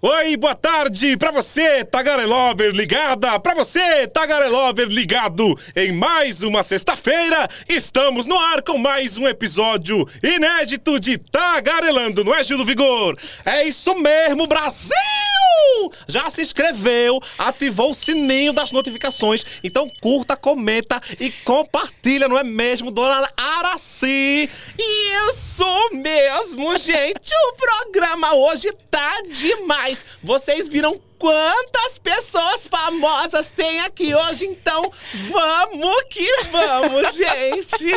Oi, boa tarde pra você, Tagarelover ligada, pra você, Tagarelover ligado. Em mais uma sexta-feira, estamos no ar com mais um episódio inédito de Tagarelando, não é, Gilo Vigor? É isso mesmo, Brasil! Já se inscreveu, ativou o sininho das notificações, então curta, comenta e compartilha, não é mesmo, dona Araci? Isso mesmo, gente, o programa hoje tá demais. Vocês viram quantas pessoas famosas tem aqui hoje, então vamos que vamos, gente!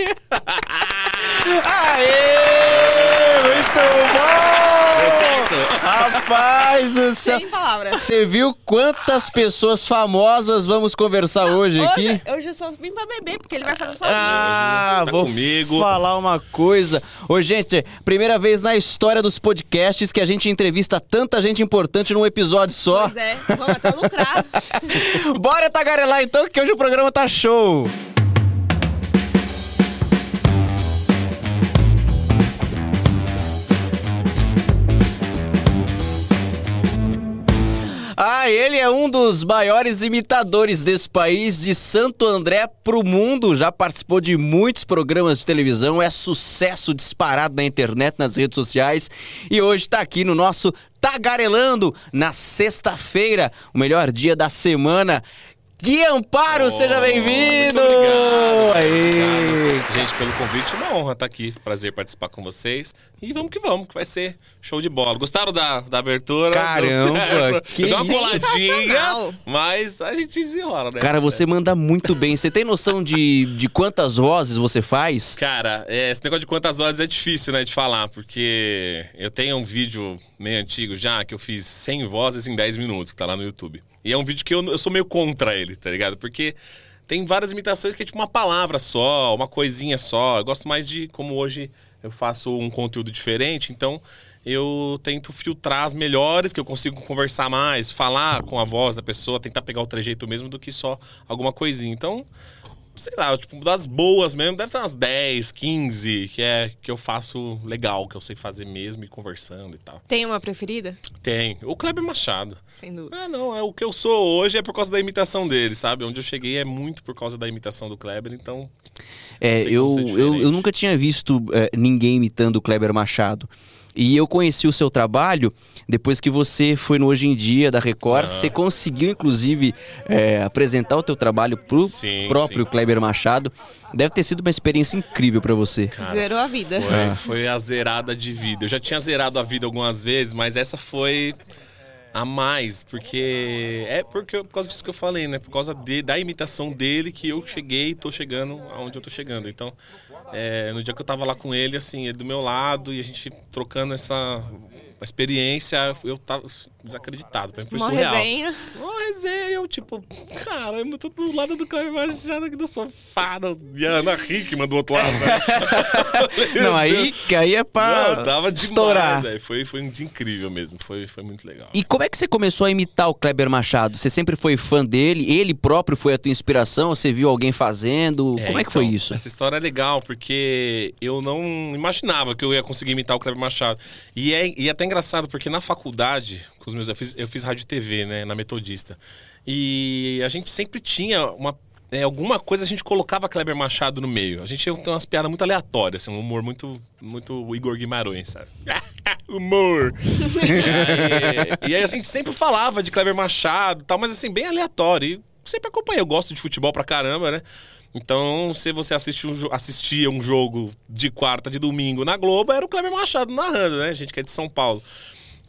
Aê! Muito bom! Rapaz do céu! Sem palavras. Você viu quantas pessoas famosas vamos conversar hoje aqui? Hoje, hoje eu só vim pra beber, porque ele vai fazer sozinho. Ah, Tá vou comigo. falar uma coisa. Ô, gente, primeira vez na história dos podcasts que a gente entrevista tanta gente importante num episódio só. Pois é, vamos até lucrar. Bora tagarelar então, que hoje o programa tá show. Ah, ele é um dos maiores imitadores desse país, de Santo André pro mundo. Já participou de muitos programas de televisão, é sucesso disparado na internet, nas redes sociais. E hoje tá aqui no nosso Tagarelando, na sexta-feira, o melhor dia da semana. Gui Amparo, seja bem-vindo! Obrigado. Obrigado. Gente, pelo convite, uma honra estar aqui. Prazer participar com vocês. E vamos que vamos, que vai ser show de bola. Gostaram da, da abertura? Caramba, que Deu uma coladinha, mas a gente desenrola, né? Cara, você manda muito bem. Você tem noção de, de quantas vozes você faz? Cara, é, esse negócio de quantas vozes é difícil, né, de falar, porque eu tenho um vídeo meio antigo já, que eu fiz 100 vozes em 10 minutos, que tá lá no YouTube. E é um vídeo que eu, eu sou meio contra ele, tá ligado? Porque tem várias imitações que é tipo uma palavra só, uma coisinha só. Eu gosto mais de como hoje eu faço um conteúdo diferente, então eu tento filtrar as melhores, que eu consigo conversar mais, falar com a voz da pessoa, tentar pegar o trejeito mesmo do que só alguma coisinha. Então, sei lá, tipo, das boas mesmo, deve ter umas 10, 15, que é que eu faço legal, que eu sei fazer mesmo e conversando e tal. Tem uma preferida? Tem. O Kleber Machado. Sem dúvida. Ah, não, é o que eu sou hoje é por causa da imitação dele, sabe? Onde eu cheguei é muito por causa da imitação do Kleber, então. É, eu, eu, eu nunca tinha visto é, ninguém imitando o Kleber Machado. E eu conheci o seu trabalho depois que você foi no Hoje em Dia da Record. Ah. Você conseguiu, inclusive, é, apresentar o teu trabalho pro Sim, próprio sim. Kleber Machado. Deve ter sido uma experiência incrível pra você. Cara, Zerou a vida. Foi, foi a zerada de vida. Eu já tinha zerado a vida algumas vezes, mas essa foi a mais, porque é porque por causa disso que eu falei, né? Por causa de- da imitação dele que eu cheguei e tô chegando aonde eu tô chegando. Então, é, no dia que eu tava lá com ele, assim, ele do meu lado e a gente trocando essa experiência, eu tava desacreditado. Pra mim foi Uma surreal. resenha. Uma resenha, eu tipo, caramba, eu tô do lado do Cleber Machado aqui do sofá, do- e a Ana Hickman do outro lado, né? Não, aí, que aí é pra Não, tava demais, estourar. Foi, foi um dia incrível mesmo. Foi, foi muito legal. E como é que você começou a imitar o Kleber Machado? Você sempre foi fã dele? Ele próprio foi a tua inspiração? Você viu alguém fazendo? como é que foi então, isso? Essa história é legal, porque eu não imaginava que eu ia conseguir imitar o Kleber Machado. E é, e é até engraçado, porque na faculdade, com os meus, eu, fiz, eu fiz rádio e TV, né, na Metodista. E a gente sempre tinha uma. é, alguma coisa a gente colocava Kleber Machado no meio. A gente tem umas piadas muito aleatórias, assim, um humor muito, muito Igor Guimarães, sabe? humor! e, aí, e aí a gente sempre falava de Kleber Machado tal, mas assim, bem aleatório. E sempre acompanhei. Eu gosto de futebol pra caramba, né? Então, se você assiste um assistia um jogo de quarta, de domingo na Globo, era o Kleber Machado narrando, né? A gente que é de São Paulo.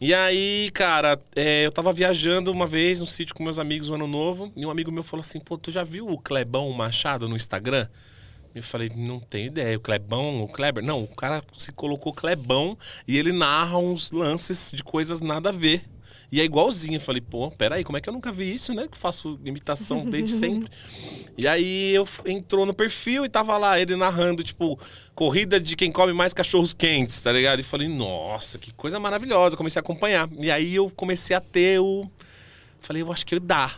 E aí, cara, é, eu tava viajando uma vez no sítio com meus amigos no ano novo, e um amigo meu falou assim: pô, tu já viu o Clebão Machado no Instagram? Eu falei, não tenho ideia. O Clebão, o Kleber? Não, o cara se colocou Clebão e ele narra uns lances de coisas nada a ver. E é igualzinho. Eu falei, pô, peraí, como é que eu nunca vi isso, né? Que faço imitação desde sempre. E aí eu entrou no perfil e tava lá ele narrando, tipo, corrida de quem come mais cachorros quentes, tá ligado? E falei, nossa, que coisa maravilhosa. Comecei a acompanhar. E aí eu comecei a ter o. Falei, eu acho que dá.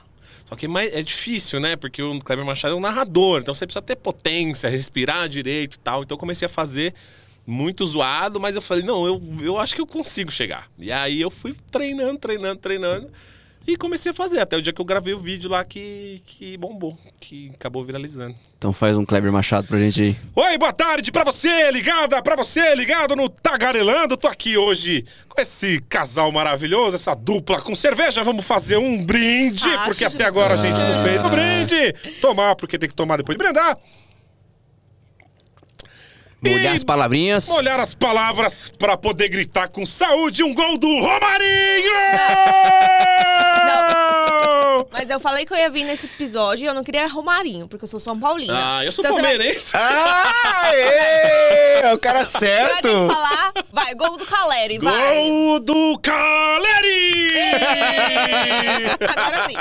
Só que é é difícil, né? Porque o Kleber Machado é um narrador, então você precisa ter potência, respirar direito e tal. Então eu comecei a fazer muito zoado, mas eu falei, não, eu, eu acho que eu consigo chegar. E aí eu fui treinando, treinando, treinando. E comecei a fazer, até o dia que eu gravei o vídeo lá que, que bombou, que acabou viralizando. Então faz um Kleber Machado pra gente aí. Oi, boa tarde pra você, ligada, pra você, ligado no Tagarelando. Tô aqui hoje com esse casal maravilhoso, essa dupla com cerveja. Vamos fazer um brinde, Ah, porque até agora a gente não fez o brinde. Tomar, porque tem que tomar depois de brindar. Molhar E as palavrinhas. Molhar as palavras pra poder gritar com saúde um gol do Romarinho! Mas eu falei que eu ia vir nesse episódio e eu não queria Romarinho, porque eu sou São Paulina. Ah, eu sou Então você vai- palmeirense. Ah, ê, é o cara Você vai certo. que falar. Vai, gol do Caleri, vai. Gol do Caleri! Agora sim.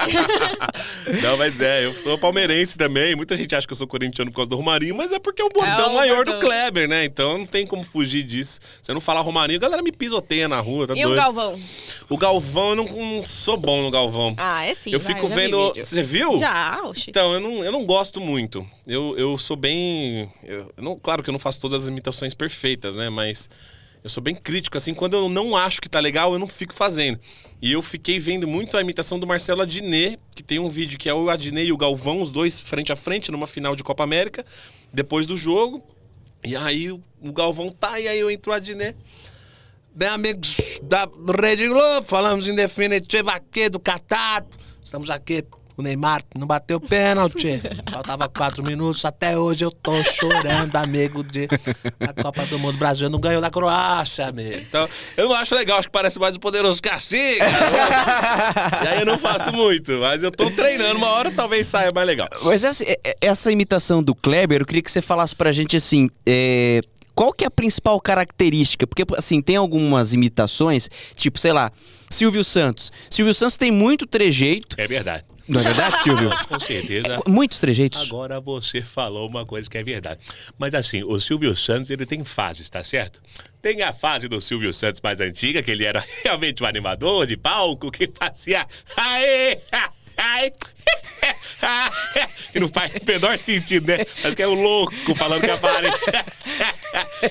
Não, mas é, eu sou palmeirense também. Muita gente acha que eu sou corintiano por causa do Romarinho, mas é porque é o bordão É o maior bordão. do Kleber, né? Então não tem como fugir disso. Se eu não falar Romarinho, a galera me pisoteia na rua, tá E doido. o Galvão? O Galvão, eu não, não sou bom no Galvão. Ah, é sim. eu vai, fico vendo. Você viu? Já, oxi. Então, eu não, eu não gosto muito. Eu, eu sou bem. eu não, claro que eu não faço todas as imitações perfeitas, né? Mas eu sou bem crítico, assim. Quando eu não acho que tá legal, eu não fico fazendo. E eu fiquei vendo muito a imitação do Marcelo Adnet, que tem um vídeo que é o Adnet e o Galvão, os dois frente a frente, numa final de Copa América, depois do jogo. E aí o o Galvão tá, e aí eu entro o Adnet. Bem, amigos da Rede Globo, falamos em definitivo aqui do Catar. Estamos aqui. O Neymar não bateu pênalti. Faltava quatro minutos. Até hoje eu tô chorando, amigo, de a Copa do Mundo. O Brasil não ganhou da Croácia, amigo. Então, eu não acho legal. Acho que parece mais o poderoso cacique. e aí eu não faço muito. Mas eu tô treinando. Uma hora talvez saia mais legal. Mas essa, é- é- essa imitação do Kleber, eu queria que você falasse pra gente assim. é, Qual que é a principal característica? Porque, assim, tem algumas imitações, tipo, sei lá, Silvio Santos. Silvio Santos tem muito trejeito. É verdade. Não é verdade, Silvio? Com certeza. Muitos trejeitos. Agora você falou uma coisa que é verdade. Mas assim, o Silvio Santos, ele tem fases, tá certo? Tem a fase do Silvio Santos mais antiga, que ele era realmente um animador de palco, que fazia... Aê! Ai! Que não faz o menor sentido, né? Acho que é o louco falando que aparece.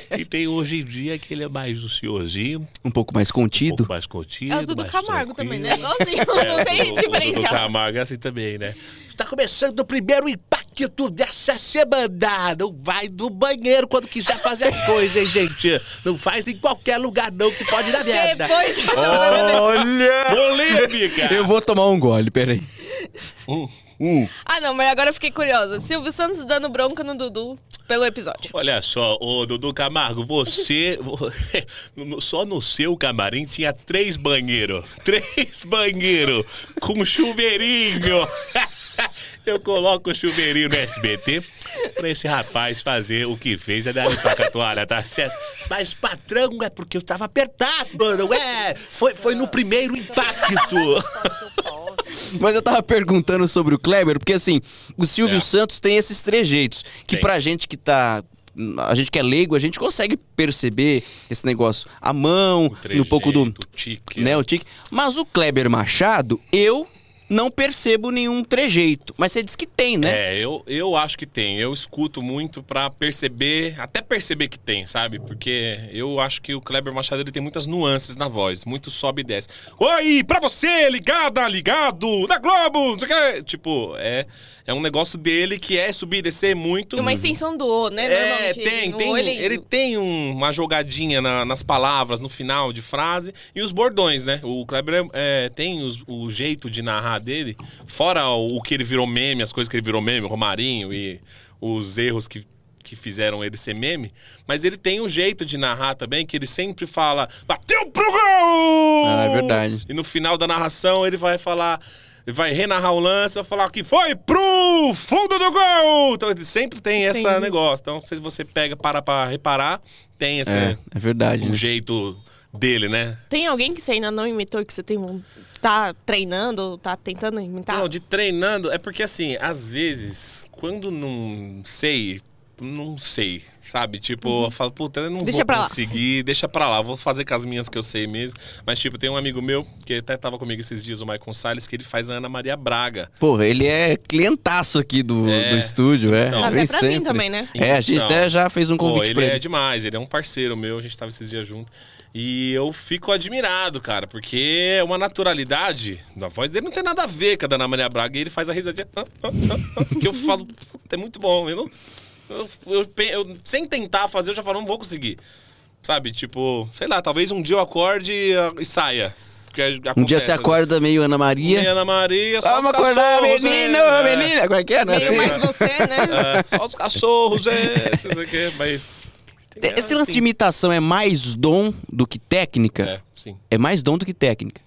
E tem hoje em dia que ele é mais o senhorzinho, Um pouco mais um contido. pouco mais contido. É o Dudu Camargo também, né? tranquilo. Igualzinho. É, não sei o- o Dudu diferenciar. Camargo é assim também, né? Está começando o primeiro impacto dessa semana. Não vai no banheiro quando quiser fazer as coisas, hein, gente? Não faz em qualquer lugar, não, que pode dar merda. Depois. Olha! Polêmica! Eu vou tomar um gole, peraí. Ah, não, mas agora eu fiquei curiosa. Silvio Santos dando bronca no Dudu pelo episódio. Olha só, ô Dudu Camargo, você. Só no seu camarim tinha três banheiros. Três banheiros com chuveirinho. Eu coloco o chuveirinho no SBT pra esse rapaz fazer o que fez, é dar limpar com a toalha, tá certo? Mas, patrão, é porque eu tava apertado, não é? Foi, foi no primeiro impacto. Mas eu tava perguntando sobre o Kleber, porque assim, o Silvio É. Santos tem esses trejeitos. Que Tem. pra gente que tá. A gente que é leigo, a gente consegue perceber esse negócio. A mão, no pouco do. o tique, né, o tique. Mas o Kleber Machado, eu não percebo nenhum trejeito. Mas você diz que tem, né? É, eu, eu acho que tem. Eu escuto muito pra perceber, até perceber que tem, sabe? Porque eu acho que o Kleber Machado ele tem muitas nuances na voz, muito sobe e desce. Oi, pra você, ligada, ligado, da Globo, não sei o que. Tipo, é, é um negócio dele que é subir e descer muito. E uma extensão do O, né? É, tem, tem. O, Ele tem um- uma jogadinha na- nas palavras, no final de frase. E os bordões, né? O Kleber é, tem os- o jeito de narrar dele, fora o, o que ele virou meme, as coisas que ele virou meme, o Romarinho e os erros que, que fizeram ele ser meme. Mas ele tem um jeito de narrar também, que ele sempre fala: bateu pro gol! Ah, é verdade. E no final da narração ele vai falar. Ele vai renarrar o lance, vai falar que foi pro fundo do gol! Então ele sempre tem esse Sim. negócio. Então, se você pega para pra reparar, tem esse É, é verdade. um né? jeito dele, né? Tem alguém que você ainda não imitou que você tem um- tá treinando, tá tentando imitar? Não, de treinando, é porque assim, às vezes, quando não sei, não sei. Sabe? Tipo, eu falo, puta, eu não Deixa vou pra lá. conseguir, deixa pra lá, vou fazer com as minhas que eu sei mesmo. Mas, tipo, tem um amigo meu, que até tava comigo esses dias, o Maicon Salles, que ele faz a Ana Maria Braga. Porra, ele é clientaço aqui do, É. do estúdio, é. Então. Até pra mim sempre. também, né? É, a gente Então. até já fez um Pô, convite ele pra é ele. demais, ele é um parceiro meu, a gente tava esses dias junto. E eu fico admirado, cara, porque é uma naturalidade. A voz dele não tem nada a ver com a da Ana Maria Braga. E ele faz a risadinha. que eu falo, "Puta, é muito bom. Eu não, eu, eu eu- sem tentar fazer, eu já falo, não vou conseguir. Sabe? Tipo, sei lá, talvez um dia eu acorde e, ah, e saia. Porque Um dia acontece, você acorda meio Ana Maria. Ana Maria, só Vamos os acordar, cachorros, menino, é. menina. Como é que é? Não é Meio assim? mais você, né? É, só os cachorros, é. Não sei o quê, mas. Esse lance assim. de imitação é mais dom do que técnica? É, sim. É mais dom do que técnica.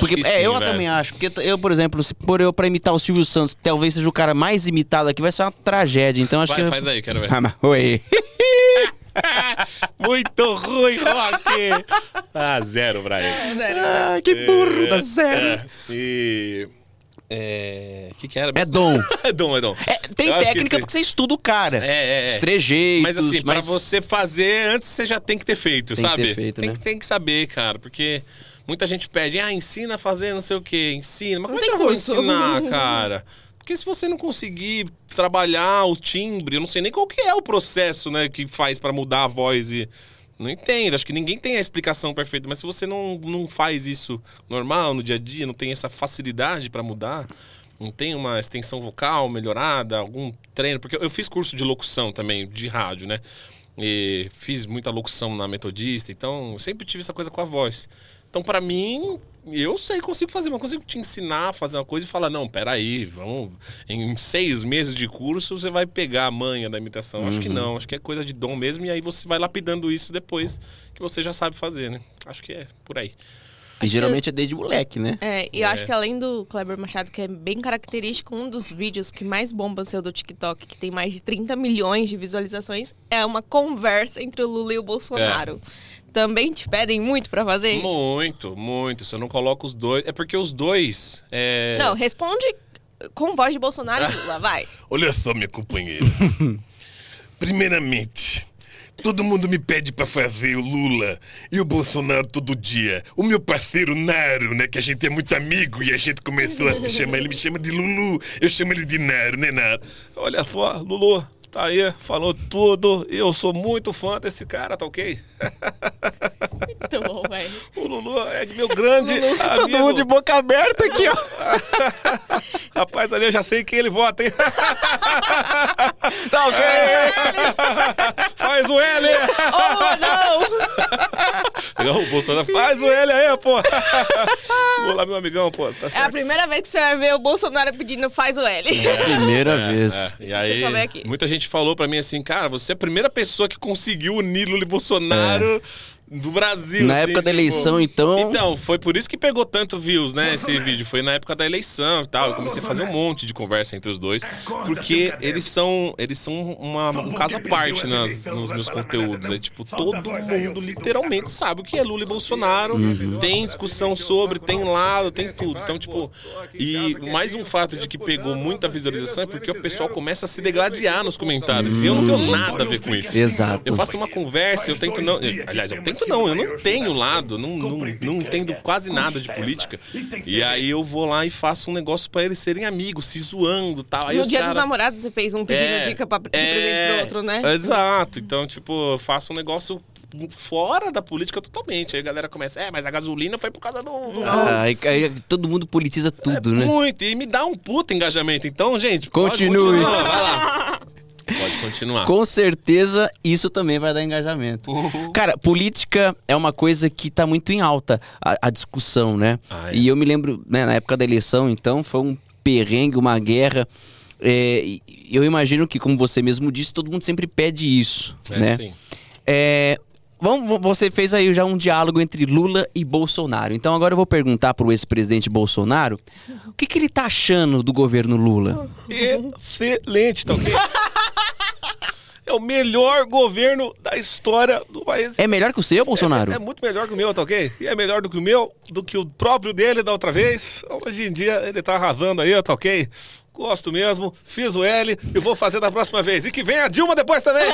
Porque, que é, sim, eu velho. também acho. Porque eu, por exemplo, se por eu pra imitar o Silvio Santos, talvez seja o cara mais imitado aqui, vai ser uma tragédia. Então acho Vai, que. faz aí, quero ver. Ah, mas- Oi. Muito ruim, Rock! Ah, zero pra ele. Ah, que burro, dá zero. É, e. É. O que, que era? É dom. É dom, é dom. É, tem Eu que técnica porque você estuda o cara. É, é, é. Os trejeitos. Mas assim, pra você fazer, antes você já tem que ter feito, Tem que sabe? ter feito, tem, né? que, tem que saber, cara, porque muita gente pede, ah, ensina a fazer não sei o quê, ensina. Mas como é que eu vou curso. ensinar, cara? Porque se você não conseguir trabalhar o timbre, eu não sei nem qual que é o processo, né, que faz pra mudar a voz e... Não entendo, acho que ninguém tem a explicação perfeita, mas se você não, não faz isso normal, no dia a dia, não tem essa facilidade pra mudar, não tem uma extensão vocal melhorada, algum treino, porque eu fiz curso de locução também, de rádio, né? E fiz muita locução na Metodista, então eu sempre tive essa coisa com a voz. Então, pra mim, eu sei, consigo fazer, mas consigo te ensinar a fazer uma coisa e falar: não, peraí, vamos. Em seis meses de curso você vai pegar a manha da imitação. Acho que não, acho que é coisa de dom mesmo, e aí você vai lapidando isso depois que você já sabe fazer, né? Acho que é por aí. E geralmente é desde moleque, né? É, e eu É. acho que além do Kleber Machado, que é bem característico, um dos vídeos que mais bomba seu do TikTok, que tem mais de 30 milhões de visualizações, é uma conversa entre o Lula e o Bolsonaro. Também te pedem muito pra fazer? Muito, muito. Se eu não coloco os dois. É porque os dois. É... Não, responde com voz de Bolsonaro e Lula, vai. Olha só, minha companheira. Primeiramente, todo mundo me pede pra fazer o Lula e o Bolsonaro todo dia. O meu parceiro Naro, né? Que a gente é muito amigo e a gente começou a se chamar. Ele me chama de Lulu, eu chamo ele de Naro, né, Naro? Olha só, Lulu, tá aí, falou tudo. Eu sou muito fã desse cara, tá ok? Muito bom, velho. O Lulu é meu grande amigo. Todo mundo de boca aberta aqui, ó. Rapaz, ali eu já sei quem ele vota, hein? Tá ok. Faz o L! Oh, não! Não, o Bolsonaro faz o L aí, pô! Vou lá, meu amigão, pô. Tá É a primeira vez que você vai ver o Bolsonaro pedindo faz o L. Primeira É, vez. é. E aí, você souber aqui. muita gente falou pra mim assim, cara, você é a primeira pessoa que conseguiu unir Lula e Bolsonaro claro. É do Brasil. Na assim, época da tipo- eleição, então. Então, foi por isso que pegou tanto views, né, esse vídeo. Foi na época da eleição e tal. Eu comecei a fazer um monte de conversa entre os dois. Porque eles são, eles são uma- um caso à parte nas, nos meus conteúdos. É tipo, todo mundo literalmente sabe o que é Lula e Bolsonaro. Tem discussão sobre, tem lado, tem tudo. Então, tipo, e mais um fato de que pegou muita visualização é porque o pessoal começa a se degladiar nos comentários. E eu não tenho nada a ver com isso. Exato. Eu faço uma conversa, eu tento não. Aliás, eu tento não, eu não tenho lado, não, não, não entendo quase nada de política. E aí eu vou lá e faço um negócio pra eles serem amigos, se zoando e tal. Aí No os dia cara- dos namorados você fez um pedindo É, dica pra, de é, presente pro outro, né? Exato. Então, tipo, eu faço um negócio fora da política totalmente. Aí a galera começa, é, mas a gasolina foi por causa do. do- Ah, aí, aí todo mundo politiza tudo, né? Muito, e me dá um puta engajamento. Então, gente, pode Continue. continuar, vai lá. Pode continuar. Com certeza isso também vai dar engajamento. Cara, política é uma coisa que tá muito em alta, a, a discussão, né? Ah, é. E eu me lembro, né, na época da eleição, então, foi um perrengue, uma guerra. É, eu imagino que, como você mesmo disse, todo mundo sempre pede isso, É, né? sim. É, vamos, você fez aí já um diálogo entre Lula e Bolsonaro. Então agora eu vou perguntar pro ex-presidente Bolsonaro o que, que ele tá achando do governo Lula. Excelente, tá ok? é o melhor governo da história do país. É melhor que o seu, Bolsonaro? É, é muito melhor que o meu, tá ok? E é melhor do que o meu, do que o próprio dele da outra vez. Hoje em dia ele tá arrasando aí, tá ok? Gosto mesmo, fiz o L e vou fazer da próxima vez. E que venha a Dilma depois também.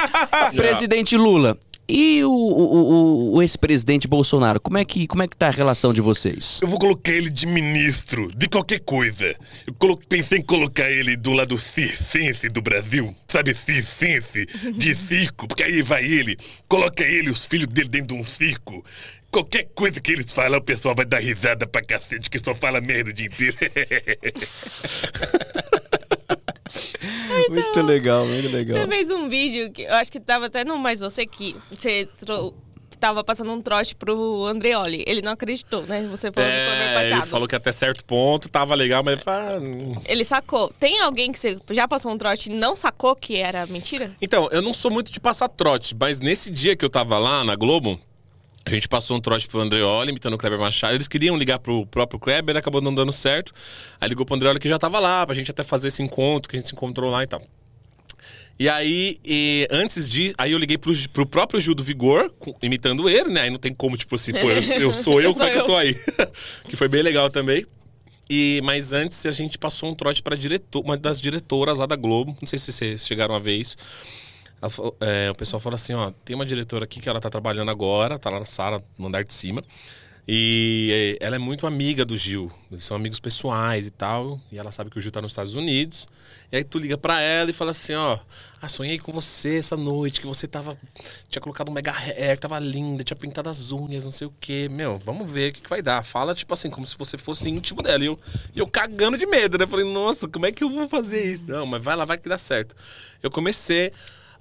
Presidente Lula, e o, o, o- o ex-presidente Bolsonaro, como é, que, como é que tá a relação de vocês? Eu vou colocar ele de ministro, de qualquer coisa. Eu colo- pensei em colocar ele do lado circense do Brasil. Sabe, circense, de circo. Porque aí vai ele, coloca ele os filhos dele dentro de um circo. Qualquer coisa que eles falam, o pessoal vai dar risada pra cacete, que só fala merda o dia inteiro. Muito legal, muito legal. Você fez um vídeo que eu acho que tava até no Mais Você que você trou- tava passando um trote pro Andreoli. Ele não acreditou, né? Você falou do Kleber É, ele Machado. falou que até certo ponto tava legal, mas ah. Ele sacou. Tem alguém que você já passou um trote e não sacou que era mentira? Então, eu não sou muito de passar trote, mas nesse dia que eu tava lá na Globo, a gente passou um trote pro Andreoli, imitando o Kleber Machado. Eles queriam ligar pro próprio Kleber, acabou não dando certo. Aí ligou pro Andreoli que já tava lá, pra gente até fazer esse encontro, que a gente se encontrou lá e tal. E aí, e antes de. Aí eu liguei pro, pro próprio Gil do Vigor, imitando ele, né? Aí não tem como, tipo assim, pô, eu, eu sou eu, Sou como é que eu eu. tô aí? que foi bem legal também. E, mas antes a gente passou um trote pra diretor, uma das diretoras lá da Globo. Não sei se vocês chegaram a ver isso. Falou- é, o pessoal falou assim, ó, tem uma diretora aqui que ela tá trabalhando agora, tá lá na sala, no andar de cima. E é, ela é muito amiga do Gil. Eles são amigos pessoais e tal. E ela sabe que o Gil tá nos Estados Unidos. E aí tu liga pra ela e fala assim, ó, ah, sonhei com você essa noite, que você tava. Tinha colocado um mega hair, tava linda, tinha pintado as unhas, não sei o quê. Meu, vamos ver o que, que vai dar. Fala, tipo assim, como se você fosse íntimo dela. E eu, e eu cagando de medo, né? Falei, nossa, como é que eu vou fazer isso? Não, mas vai lá, vai que dá certo. Eu comecei.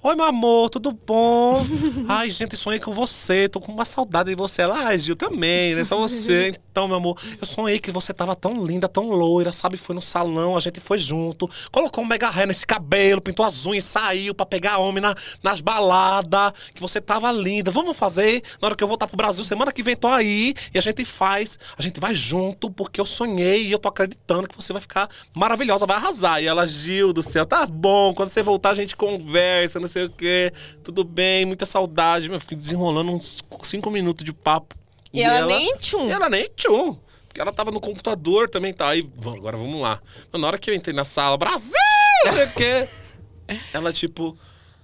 Oi, meu amor, tudo bom? Ai, gente, sonhei com você, tô com uma saudade de você. Ela, ai, Gil, também, né? Só você. Então, meu amor, eu sonhei que você tava tão linda, tão loira, sabe? Foi no salão, a gente foi junto, colocou um mega hair nesse cabelo, pintou as unhas, saiu pra pegar homem na, nas baladas, que você tava linda. Vamos fazer? Na hora que eu voltar pro Brasil, semana que vem tô aí, e a gente faz, a gente vai junto, porque eu sonhei e eu tô acreditando que você vai ficar maravilhosa, vai arrasar. E ela, Gil do céu, tá bom, quando você voltar a gente conversa, não sei o quê, tudo bem, muita saudade. Meu, fiquei desenrolando uns cinco minutos de papo. E, ela, nem tchum. E ela nem tchum. Porque ela tava no computador também, tá? Aí, agora vamos lá. Mas na hora que eu entrei na sala, Brasil! Não sei o quê. Ela, tipo,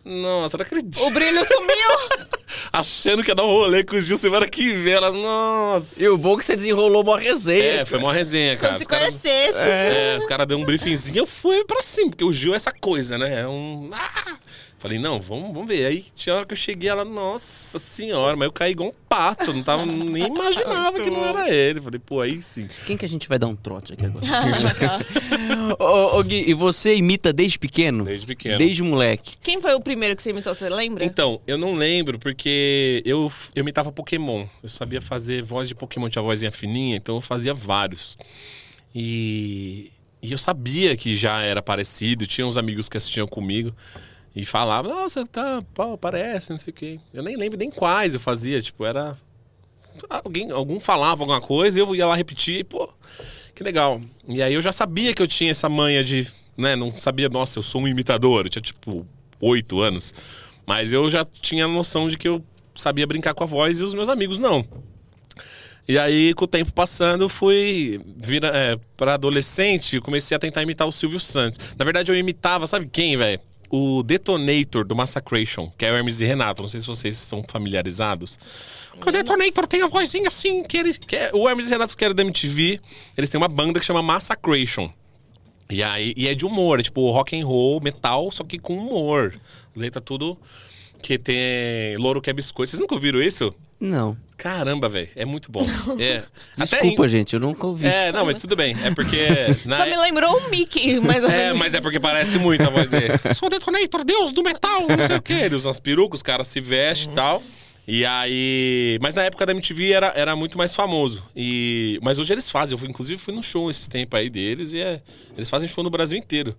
nossa, não acredito. O brilho sumiu. Achando que ia dar um rolê com o Gil semana que vem. Ela, nossa. E o bom é que você desenrolou uma resenha. É, foi uma resenha, cara. Como se Os caras- conhecesse. É, os caras deram um briefingzinho, eu fui pra cima, porque o Gil é essa coisa, né? É um. Ah! Falei, não, vamos, vamos ver. Aí tinha hora que eu cheguei, ela, nossa senhora, mas eu caí igual um pato, não tava, nem imaginava que não era ele. Falei, pô, aí sim. Quem que a gente vai dar um trote aqui agora? ô, ô, Gui, e você imita desde pequeno? Desde pequeno. Desde moleque. Quem foi o primeiro que você imitou, você lembra? Então, eu não lembro porque eu, eu imitava Pokémon. Eu sabia fazer voz de Pokémon, tinha vozinha fininha, então eu fazia vários. E, e eu sabia que já era parecido, tinha uns amigos que assistiam comigo e falavam, nossa, tá, pô, parece, não sei o quê. Eu nem lembro nem quais eu fazia, tipo, era. Alguém, algum falava alguma coisa eu ia lá repetir, pô, que legal. E aí eu já sabia que eu tinha essa manha de. Né, não sabia, nossa, eu sou um imitador. Eu tinha tipo oito anos. Mas eu já tinha a noção de que eu sabia brincar com a voz e os meus amigos não. E aí, com o tempo passando, fui vira, é, para adolescente e comecei a tentar imitar o Silvio Santos. Na verdade, eu imitava, sabe quem, velho? O Detonator do Massacration, que é o Hermes e Renato. Não sei se vocês estão familiarizados. O Detonator tem a vozinha assim, que ele. Que é, o Hermes e Renato, que era da MTV, eles têm uma banda que chama Massacration. E aí e é de humor, é tipo rock and roll, metal, só que com humor. Letra tudo que tem louro que é biscoito. Vocês nunca ouviram isso? Não. Caramba, velho, é muito bom. É. Desculpa, gente, eu nunca ouvi. É, não, mas tudo bem. É porque. na- Só me lembrou o Mickey, mais ou É, menos. mas é porque parece muito a voz dele. Sou o Detonator, deus do metal, não sei o quê. Ele usa umas perucas, os caras se vestem e tal. E aí. Mas na época da MTV era, era muito mais famoso. E... Mas hoje eles fazem. Eu fui, inclusive fui no show esses tempos aí deles e é... eles fazem show no Brasil inteiro.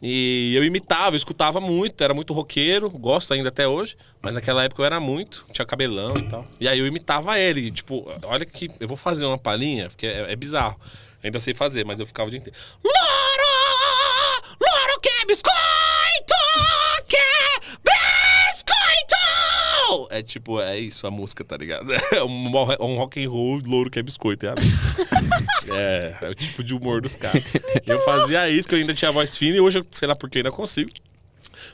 E eu imitava, eu escutava muito, era muito roqueiro, gosto ainda até hoje, mas naquela época eu era muito, tinha cabelão e tal. E aí eu imitava ele, tipo, olha que eu vou fazer uma palhinha, porque é, é bizarro. Ainda sei fazer, mas eu ficava o dia inteiro. Loro! Loro que é biscoito! É tipo, é isso a música, tá ligado? É um, um rock and roll louro que é biscoito, é, é, é o tipo de humor dos caras. Eu fazia isso, que eu ainda tinha voz fina e hoje, eu, sei lá por que ainda consigo.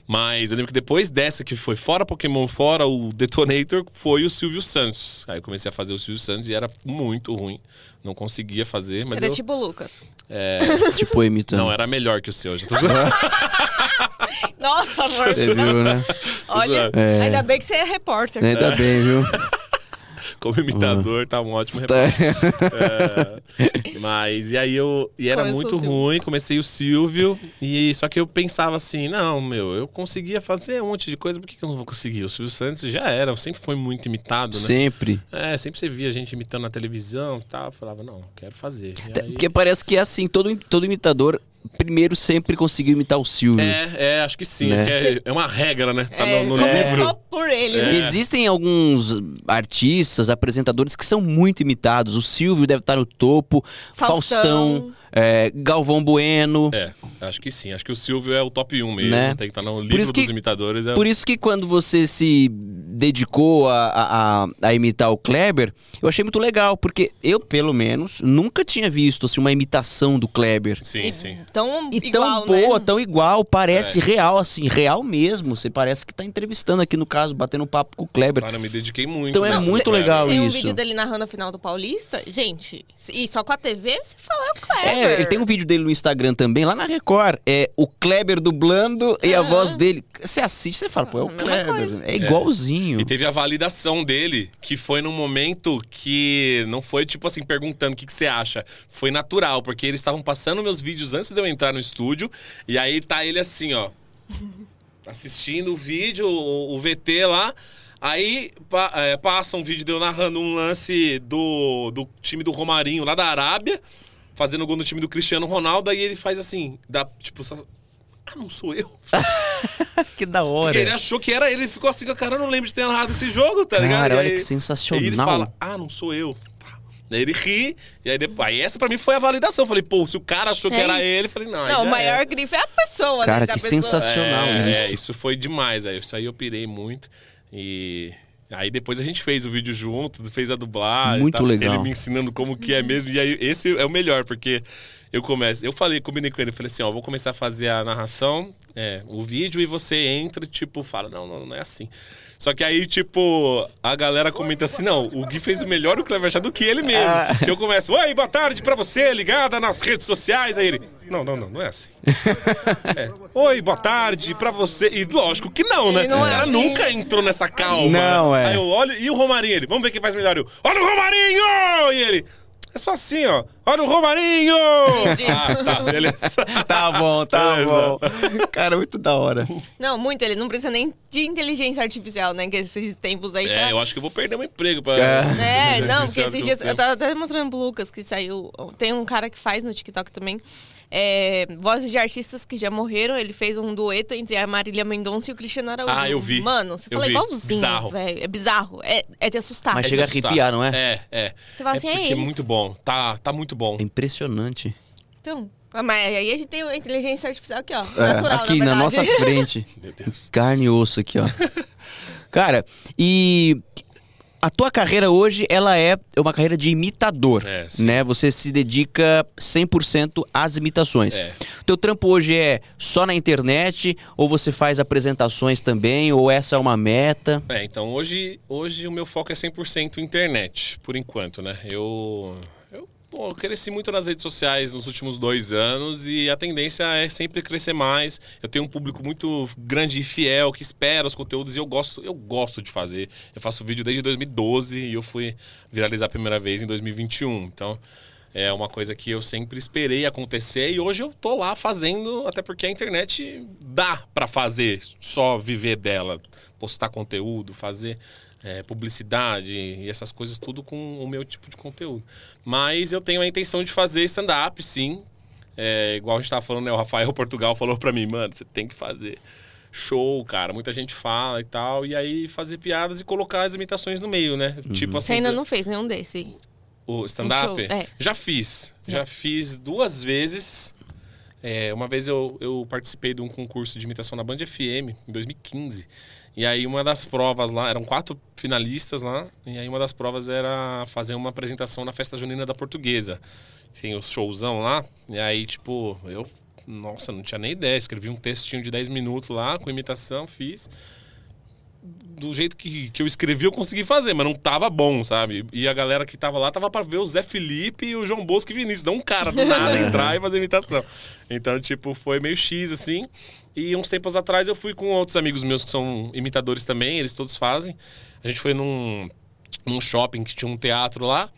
Mas eu lembro que depois dessa, que foi fora Pokémon, fora o Detonator, foi o Silvio Santos. Aí eu comecei a fazer o Silvio Santos e era muito ruim. Não conseguia fazer, mas Era eu... tipo o Lucas. é, Tipo, imitando. Não, era melhor que o seu. já tô. Nossa, amor. Você viu, né? Olha, É. ainda bem que você é repórter. Ainda bem, viu? Como imitador, tá um ótimo Tá. repórter. É, mas e aí eu e era Começou muito ruim, comecei o Silvio e só que eu pensava assim, não, meu, eu conseguia fazer um monte de coisa, por que, que eu não vou conseguir? O Silvio Santos já era, sempre foi muito imitado, né? Sempre. É, sempre você via gente imitando na televisão e tal, eu falava, não, quero fazer. E aí- Porque parece que é assim, todo, todo imitador primeiro sempre conseguiu imitar o Silvio. É, é, acho que sim, Né? é, é uma regra, né? Tá É, no, no livro. por ele, É. né? Existem alguns artistas, apresentadores que são muito imitados. O Silvio deve estar no topo, Faustão, Faustão. É, Galvão Bueno. É, acho que sim. Acho que o Silvio é o top 1 mesmo. Né? Tem que estar no Por livro isso dos que- imitadores. É... Por isso que quando você se dedicou a, a, a- imitar o Kleber, eu achei muito legal, porque eu, pelo menos, nunca tinha visto assim, uma imitação do Kleber. Sim, sim. Tão E igual, tão boa, né? tão igual, parece É. real, assim, real mesmo. Você parece que tá entrevistando aqui, no caso, batendo um papo com o Kleber. Cara, eu me dediquei muito. Então é muito legal Tem um isso. vídeo dele narrando a final do Paulista. Gente, e só com a TV você fala é o Kleber. É, ele tem um vídeo dele no Instagram também, lá na Record. É o Kleber dublando e a Aham. voz dele. Você assiste, você fala, pô, é o A mesma Kleber. É igualzinho. E teve a validação dele, que foi num momento que não foi tipo assim, perguntando o que, que você acha. Foi natural, porque eles estavam passando meus vídeos antes de eu entrar no estúdio. E aí tá ele assim, ó. Assistindo o vídeo, o, o VT lá. Aí pa- é, passa um vídeo de eu narrando um lance do, do time do Romarinho lá da Arábia, fazendo gol no time do Cristiano Ronaldo. Aí ele faz assim, dá tipo. Só, ah, não sou eu. que da Porque hora. ele achou que era ele, ficou assim, cara, eu não lembro de ter narrado esse jogo, tá ligado? Cara, olha aí- que sensacional. Aí ele fala, ah, não sou eu. Daí ele ri, e aí depois. Aí essa pra mim foi a validação. Eu falei, pô, se o cara achou que É era isso. ele, eu falei, não. aí Não, o maior é. grife é a pessoa, Cara, né? Se a que pessoa- sensacional É, isso. é, isso foi demais, velho. Isso aí eu pirei muito. E. Aí depois a gente fez o vídeo junto, fez a dublagem. Muito tal. legal. Ele me ensinando como que é mesmo. E aí esse é o melhor, porque eu começo. Eu falei, combinei com ele, falei assim, ó, vou começar a fazer a narração, é, o vídeo, e você entra tipo, fala, não, não, não é assim. Só que aí, tipo, a galera comenta assim, não, o Gui fez o melhor o Clever Chá do que ele mesmo. Ah. Eu começo, oi, boa tarde pra você, ligada nas redes sociais. Aí ele, não, não, não, não é assim. É, Oi, boa tarde pra você. E lógico que não, né? Ele não o é cara assim. nunca entrou nessa calma. Não, é. Aí eu olho, e o Romarinho? Ele, vamos ver quem faz melhor. Eu, olha o Romarinho! E ele, é só assim, ó. Olha o Romarinho! Entendi. Ah, tá, beleza. Tá bom, tá Beleza. bom. Cara, muito da hora. Não, muito. Ele não precisa nem de inteligência artificial, né? Que esses tempos aí É, tá... eu acho que eu vou perder meu emprego pra. É, não, porque esses dias. Eu tava até mostrando pro Lucas que saiu. Tem um cara que faz no TikTok também. É, vozes de artistas que já morreram. Ele fez um dueto entre a Marília Mendonça e o Cristiano Araújo. Ah, eu vi. Mano, você Eu vi. igualzinho, Bizarro. velho. É bizarro. É, é de assustar. Mas É chega a arrepiar, não é? É, é. Você fala assim, é é eles. muito bom. Tá, tá muito bom. É impressionante. Então, mas aí a gente tem a inteligência artificial aqui, ó. É, Natural, aqui na, na nossa frente. Meu Deus. Carne e osso aqui, ó. Cara, e a tua carreira hoje, ela é uma carreira de imitador, É, né? Você se dedica 100% às imitações. É. Teu trampo hoje é só na internet ou você faz apresentações também ou essa é uma meta? É, então hoje, hoje o meu foco é 100% internet, por enquanto, né? Eu, pô, eu cresci muito nas redes sociais nos últimos dois anos e a tendência é sempre crescer mais. Eu tenho um público muito grande e fiel que espera os conteúdos e eu gosto, eu gosto de fazer. Eu faço vídeo desde 2012 e eu fui viralizar a primeira vez em 2021. Então, é uma coisa que eu sempre esperei acontecer e hoje eu tô lá fazendo, até porque a internet dá pra fazer, só viver dela, postar conteúdo, fazer é, publicidade e essas coisas tudo com o meu tipo de conteúdo. Mas eu tenho a intenção de fazer stand-up, sim. É, igual a gente tava falando, né? O Rafael Portugal falou pra mim, mano, você tem que fazer show, cara. Muita gente fala e tal. E aí fazer piadas e colocar as imitações no meio, né? Tipo assim. Você ainda não fez nenhum desse. O stand-up? Um é. Já fiz. Já fiz duas vezes. É, uma vez eu, eu participei de um concurso de imitação na Band FM, em 2015. E aí uma das provas lá, eram quatro finalistas lá, e aí uma das provas era fazer uma apresentação na festa junina da portuguesa. Tem os showzão lá, e aí, tipo, eu, nossa, não tinha nem ideia. Escrevi um textinho de 10 minutos lá, com imitação, fiz. Do jeito que, que eu escrevi, eu consegui fazer, mas não tava bom, sabe? E a galera que tava lá tava pra ver o Zé Felipe e o João Bosco e Vinícius, não um cara do nada entrar e fazer imitação. Então, tipo, foi meio X, assim. E uns tempos atrás eu fui com outros amigos meus que são imitadores também, eles todos fazem. A gente foi num, num shopping que tinha um teatro lá.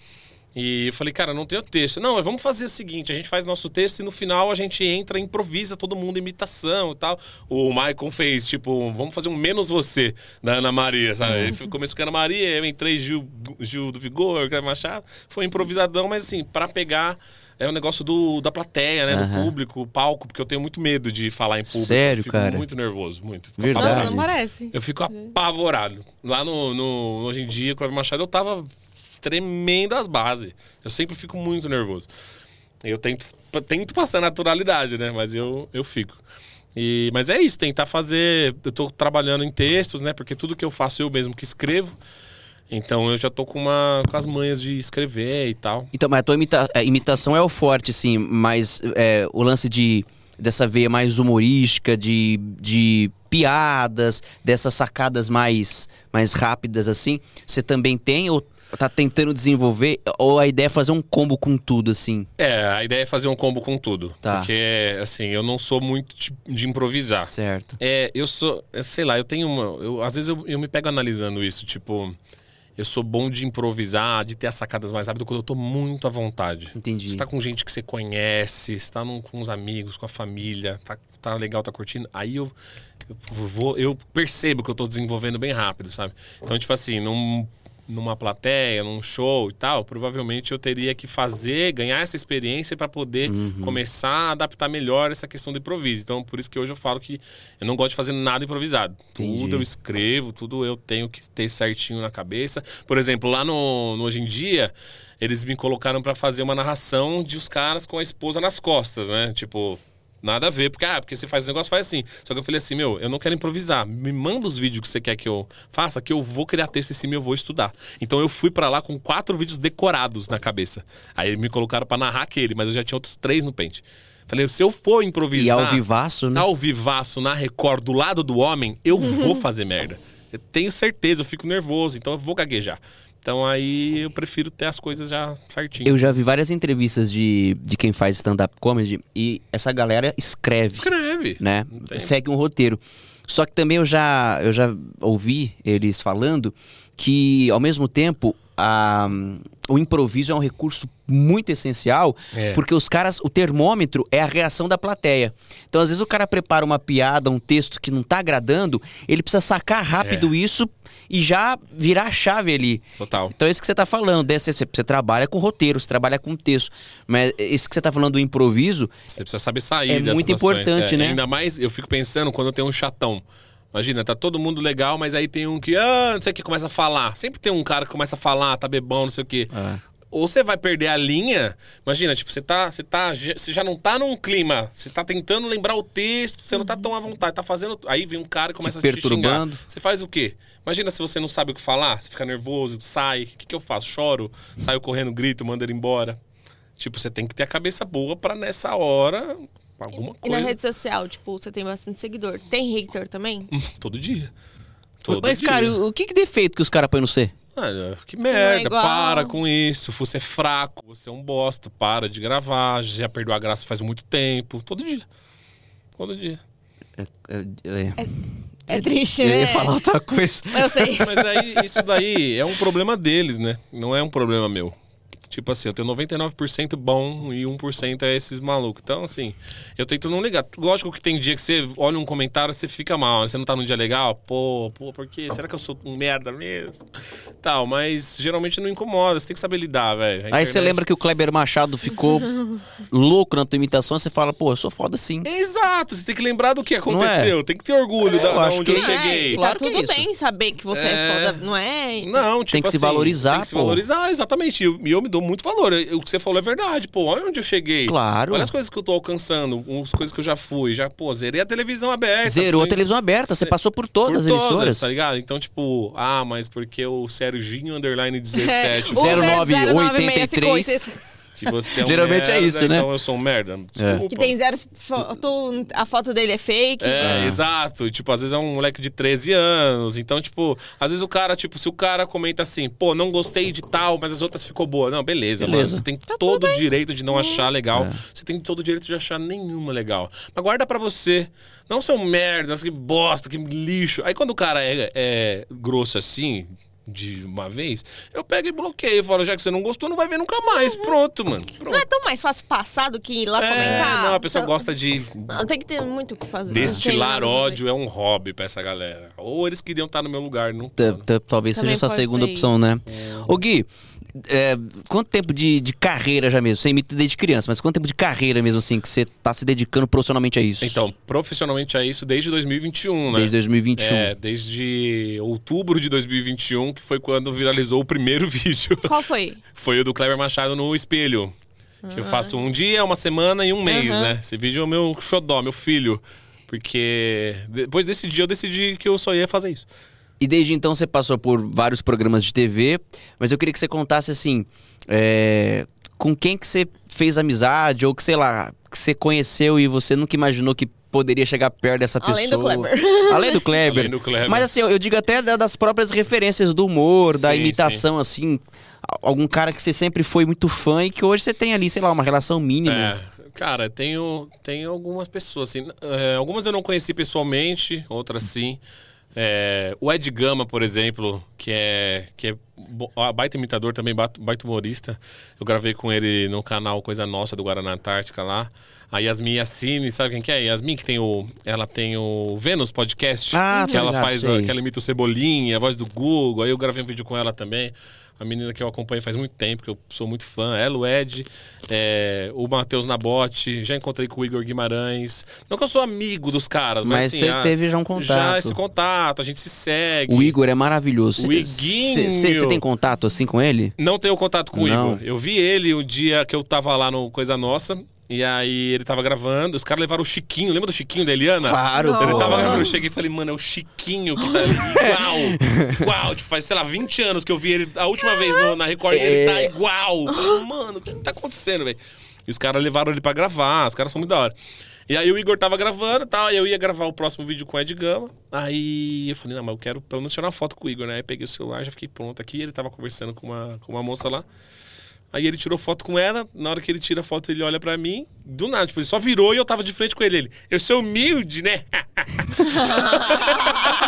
E eu falei, cara, não tenho texto. Não, mas vamos fazer o seguinte: a gente faz nosso texto e no final a gente entra, improvisa todo mundo imitação e tal. O Michael fez, tipo, vamos fazer um menos você da Ana Maria, sabe? Ele começou com a Ana Maria, eu entrei Gil, Gil do Vigor, Machado. Foi improvisadão, mas assim, para pegar. É o um negócio do, da plateia, né? Do Aham. público, o palco, porque eu tenho muito medo de falar em público. Sério, eu fico cara? muito nervoso, muito. Fico Verdade. Não, apavorado. não parece. Eu fico apavorado. Lá no, no Hoje em Dia, Cleber Machado, eu tava tremendo as bases. Eu sempre fico muito nervoso. Eu tento, tento passar naturalidade, né? Mas eu, eu fico. E, mas é isso, tentar fazer. Eu tô trabalhando em textos, né? Porque tudo que eu faço eu mesmo que escrevo. Então eu já tô com, uma, com as manhas de escrever e tal. Então, mas a tua imita- a imitação é o forte, assim, mas é, o lance de dessa veia mais humorística, de, de piadas, dessas sacadas mais, mais rápidas, assim, você também tem ou tá tentando desenvolver? Ou a ideia é fazer um combo com tudo, assim? É, a ideia é fazer um combo com tudo. Tá. Porque, assim, eu não sou muito de, improvisar. Certo. É, eu sou, é, sei lá, eu tenho uma. Eu, às vezes eu, eu me pego analisando isso, tipo, eu sou bom de improvisar, de ter as sacadas mais rápidas quando eu tô muito à vontade. Entendi. Você tá com gente que você conhece, você tá num- com os amigos, com a família, tá, tá legal, tá curtindo. Aí eu, eu vou, eu percebo que eu tô desenvolvendo bem rápido, sabe? Então, tipo assim, num, numa plateia, num show e tal, provavelmente eu teria que fazer, ganhar essa experiência para poder começar a adaptar melhor essa questão do improviso. Então, por isso que hoje eu falo que eu não gosto de fazer nada improvisado. Entendi. Tudo eu escrevo, tudo eu tenho que ter certinho na cabeça. Por exemplo, lá no, no Hoje em Dia, eles me colocaram para fazer uma narração de os caras com a esposa nas costas, né? Tipo, nada a ver, porque, ah, porque você faz o negócio, faz assim. Só que eu falei assim, meu, eu não quero improvisar. Me manda os vídeos que você quer que eu faça, que eu vou criar texto em cima e eu vou estudar. Então eu fui para lá com quatro vídeos decorados na cabeça. Aí me colocaram para narrar aquele, mas eu já tinha outros três no pente. Falei, se eu for improvisar. E ao vivaço, né? Ao vivaço, na Record, do lado do homem, eu vou fazer merda. Eu tenho certeza, eu fico nervoso, então eu vou gaguejar. Então aí eu prefiro ter as coisas já certinho. Eu já vi várias entrevistas de, de quem faz stand-up comedy e essa galera escreve. Escreve. né? Segue um roteiro. Só que também eu já, eu já ouvi eles falando que, ao mesmo tempo, a, o improviso é um recurso muito essencial, É. porque os caras, o termômetro é a reação da plateia. Então, às vezes, o cara prepara uma piada, um texto que não tá agradando, ele precisa sacar rápido É. isso e já virar a chave ali. Total. Então, é isso que você tá falando. Desse, você, você trabalha com roteiro, você trabalha com texto. Mas esse que você tá falando do improviso, Você precisa saber sair É muito situações. importante, É, né? Ainda mais, eu fico pensando quando tem um chatão. Imagina, tá todo mundo legal, mas aí tem um que, ah, não sei o que, começa a falar. Sempre tem um cara que começa a falar, tá bebão, não sei o que. É. Ou você vai perder a linha. Imagina, tipo, você tá, você tá, você já não tá num clima, você tá tentando lembrar o texto, você não tá tão à vontade, tá fazendo, aí vem um cara e começa Te a te xingar. Você faz o quê? Imagina se você não sabe o que falar, você fica nervoso, sai, o que que eu faço? Choro, saio correndo, grito, mando ele embora. Tipo, você tem que ter a cabeça boa pra nessa hora alguma E na coisa. rede social, tipo, você tem bastante seguidor. Tem hater também? Todo dia. Todo mas, dia. cara, o que, que defeito que os caras põem no C? Ah, que merda, igual. para com isso. Você é fraco, você é um bosta, para de gravar. Já perdeu a graça faz muito tempo. Todo dia. Todo dia. É, É triste, eu né? ia falar outra coisa. Eu sei. Mas aí, isso daí é um problema deles, né? Não é um problema meu. Tipo assim, eu tenho 99% bom e 1% é esses malucos. Então, assim, eu tento não ligar. Lógico que tem dia que você olha um comentário você fica mal, né? Você não tá num dia legal? Pô, pô, por quê? Será que eu sou um merda mesmo? Tal, mas geralmente não incomoda. Você tem que saber lidar, velho. Aí você lembra que o Kleber Machado ficou louco na tua imitação, você fala, pô, eu sou foda sim. Exato, você tem que lembrar do que aconteceu. Tem que ter orgulho da, eu da acho onde eu que- cheguei. É, Claro tá que é tudo isso. bem saber que você é, É. foda, não é? Não, tipo Tem que se assim, valorizar, Tem que se pô. valorizar, exatamente. E eu, eu me dou dou muito valor. Eu- O que você falou é verdade, pô. Olha onde eu cheguei. Claro. Olha as coisas que eu tô alcançando, as coisas que eu já fui. Já, pô, zerei a televisão aberta. Zerou a fui- televisão aberta, você Cê- passou por todas por as emissoras. tá ligado? Então, tipo, ah, mas porque o Serginho Underline 17. O 0983. Que você é um Geralmente é merda, isso, né? Então eu sou um merda. Desculpa. Que tem zero foto, a foto dele é fake. É, exato. Tipo, às vezes é um moleque de 13 anos. Então, tipo, às vezes o cara, tipo, se o cara comenta assim, pô, não gostei de tal, mas as outras ficou boa. Não, beleza, Beleza. mano. Você tem todo o direito de não achar legal. Você tem todo o direito de achar nenhuma legal. Mas guarda pra você. Não ser um merda, nossa, que bosta, que lixo. Aí quando o cara é, é grosso assim. De uma vez, eu pego e bloqueio. Falo, já que você não gostou, não vai ver nunca mais. Pronto, mano. Pronto. Não é tão mais fácil passar do que ir lá É, comentar? não, a pessoa Então- gosta de Não, tem que ter muito o que fazer. Destilar ódio é um hobby pra essa galera. Ou eles queriam estar no meu lugar, não T- tão. t- Talvez seja essa segunda opção, né? Ô Gui, é, quanto tempo de, de carreira já mesmo? Você imita desde criança, mas quanto tempo de carreira mesmo assim que você tá se dedicando profissionalmente a isso? Então, profissionalmente é isso desde 2021, né? Desde 2021. É, desde outubro de 2021, que foi quando viralizou o primeiro vídeo. Qual foi? Foi o do Kleber Machado no espelho. Que eu faço um dia, uma semana e um mês, Aham. né? Esse vídeo é o meu xodó, meu filho. Porque depois desse dia eu decidi que eu só ia fazer isso. E desde então você passou por vários programas de TV, mas eu queria que você contasse assim, é, com quem que você fez amizade ou que sei lá, que você conheceu e você nunca imaginou que poderia chegar perto dessa pessoa. Além do Kleber. Além do Kleber. Além do Kleber. Mas assim, eu, eu digo até da- das próprias referências do humor, da Sim, imitação, assim, a- algum cara que você sempre foi muito fã e que hoje você tem ali, sei lá, uma relação mínima. É, cara, tenho, tenho algumas pessoas, assim. é, algumas eu não conheci pessoalmente, outras sim. É, o Ed Gama, por exemplo, que é, que é baita imitador também, baita humorista. Eu gravei com ele no canal Coisa Nossa do Guaraná Antártica lá. A Yasmin Yassine, sabe quem que é? Yasmin, que tem o. Ela tem o Vênus Podcast. Ah, que ela ligado, faz, sei. que ela imita o Cebolinha, a voz do Google. Aí eu gravei um vídeo com ela também. A menina que eu acompanho faz muito tempo, que eu sou muito fã. Ela, o Ed, é, o Matheus Nabote. Já encontrei com o Igor Guimarães. Não que eu sou amigo dos caras, mas, Mas assim, você ah, teve já um contato. Já esse contato, a gente se segue. O Igor é maravilhoso. O Iguinho. Você tem contato assim com ele? Não tenho contato com Não. o Igor. Eu vi ele o dia que eu tava lá no Coisa Nossa. E aí ele tava gravando. Os caras levaram o Chiquinho. Lembra do Chiquinho da Eliana? Claro. Ele pô. tava gravando, eu cheguei e falei, mano, é o Chiquinho que tá ali. Igual! Igual! Tipo, faz, sei lá, 20 anos que eu vi ele a última vez no- na Record e ele tá É. igual. Eu falei, mano, o que tá acontecendo, velho? E os caras levaram ele pra gravar, os caras são muito da hora. E aí o Igor tava gravando e tal, e eu ia gravar o próximo vídeo com o Ed Gama. Aí eu falei, não, mas eu quero pelo menos tirar uma foto com o Igor, né? Aí peguei o celular, já fiquei pronto aqui, ele tava conversando com uma, com uma moça lá. Aí ele tirou foto com ela, na hora que ele tira a foto, ele olha pra mim, do nada, tipo, ele só virou e eu tava de frente com ele. Ele, eu sou humilde, né?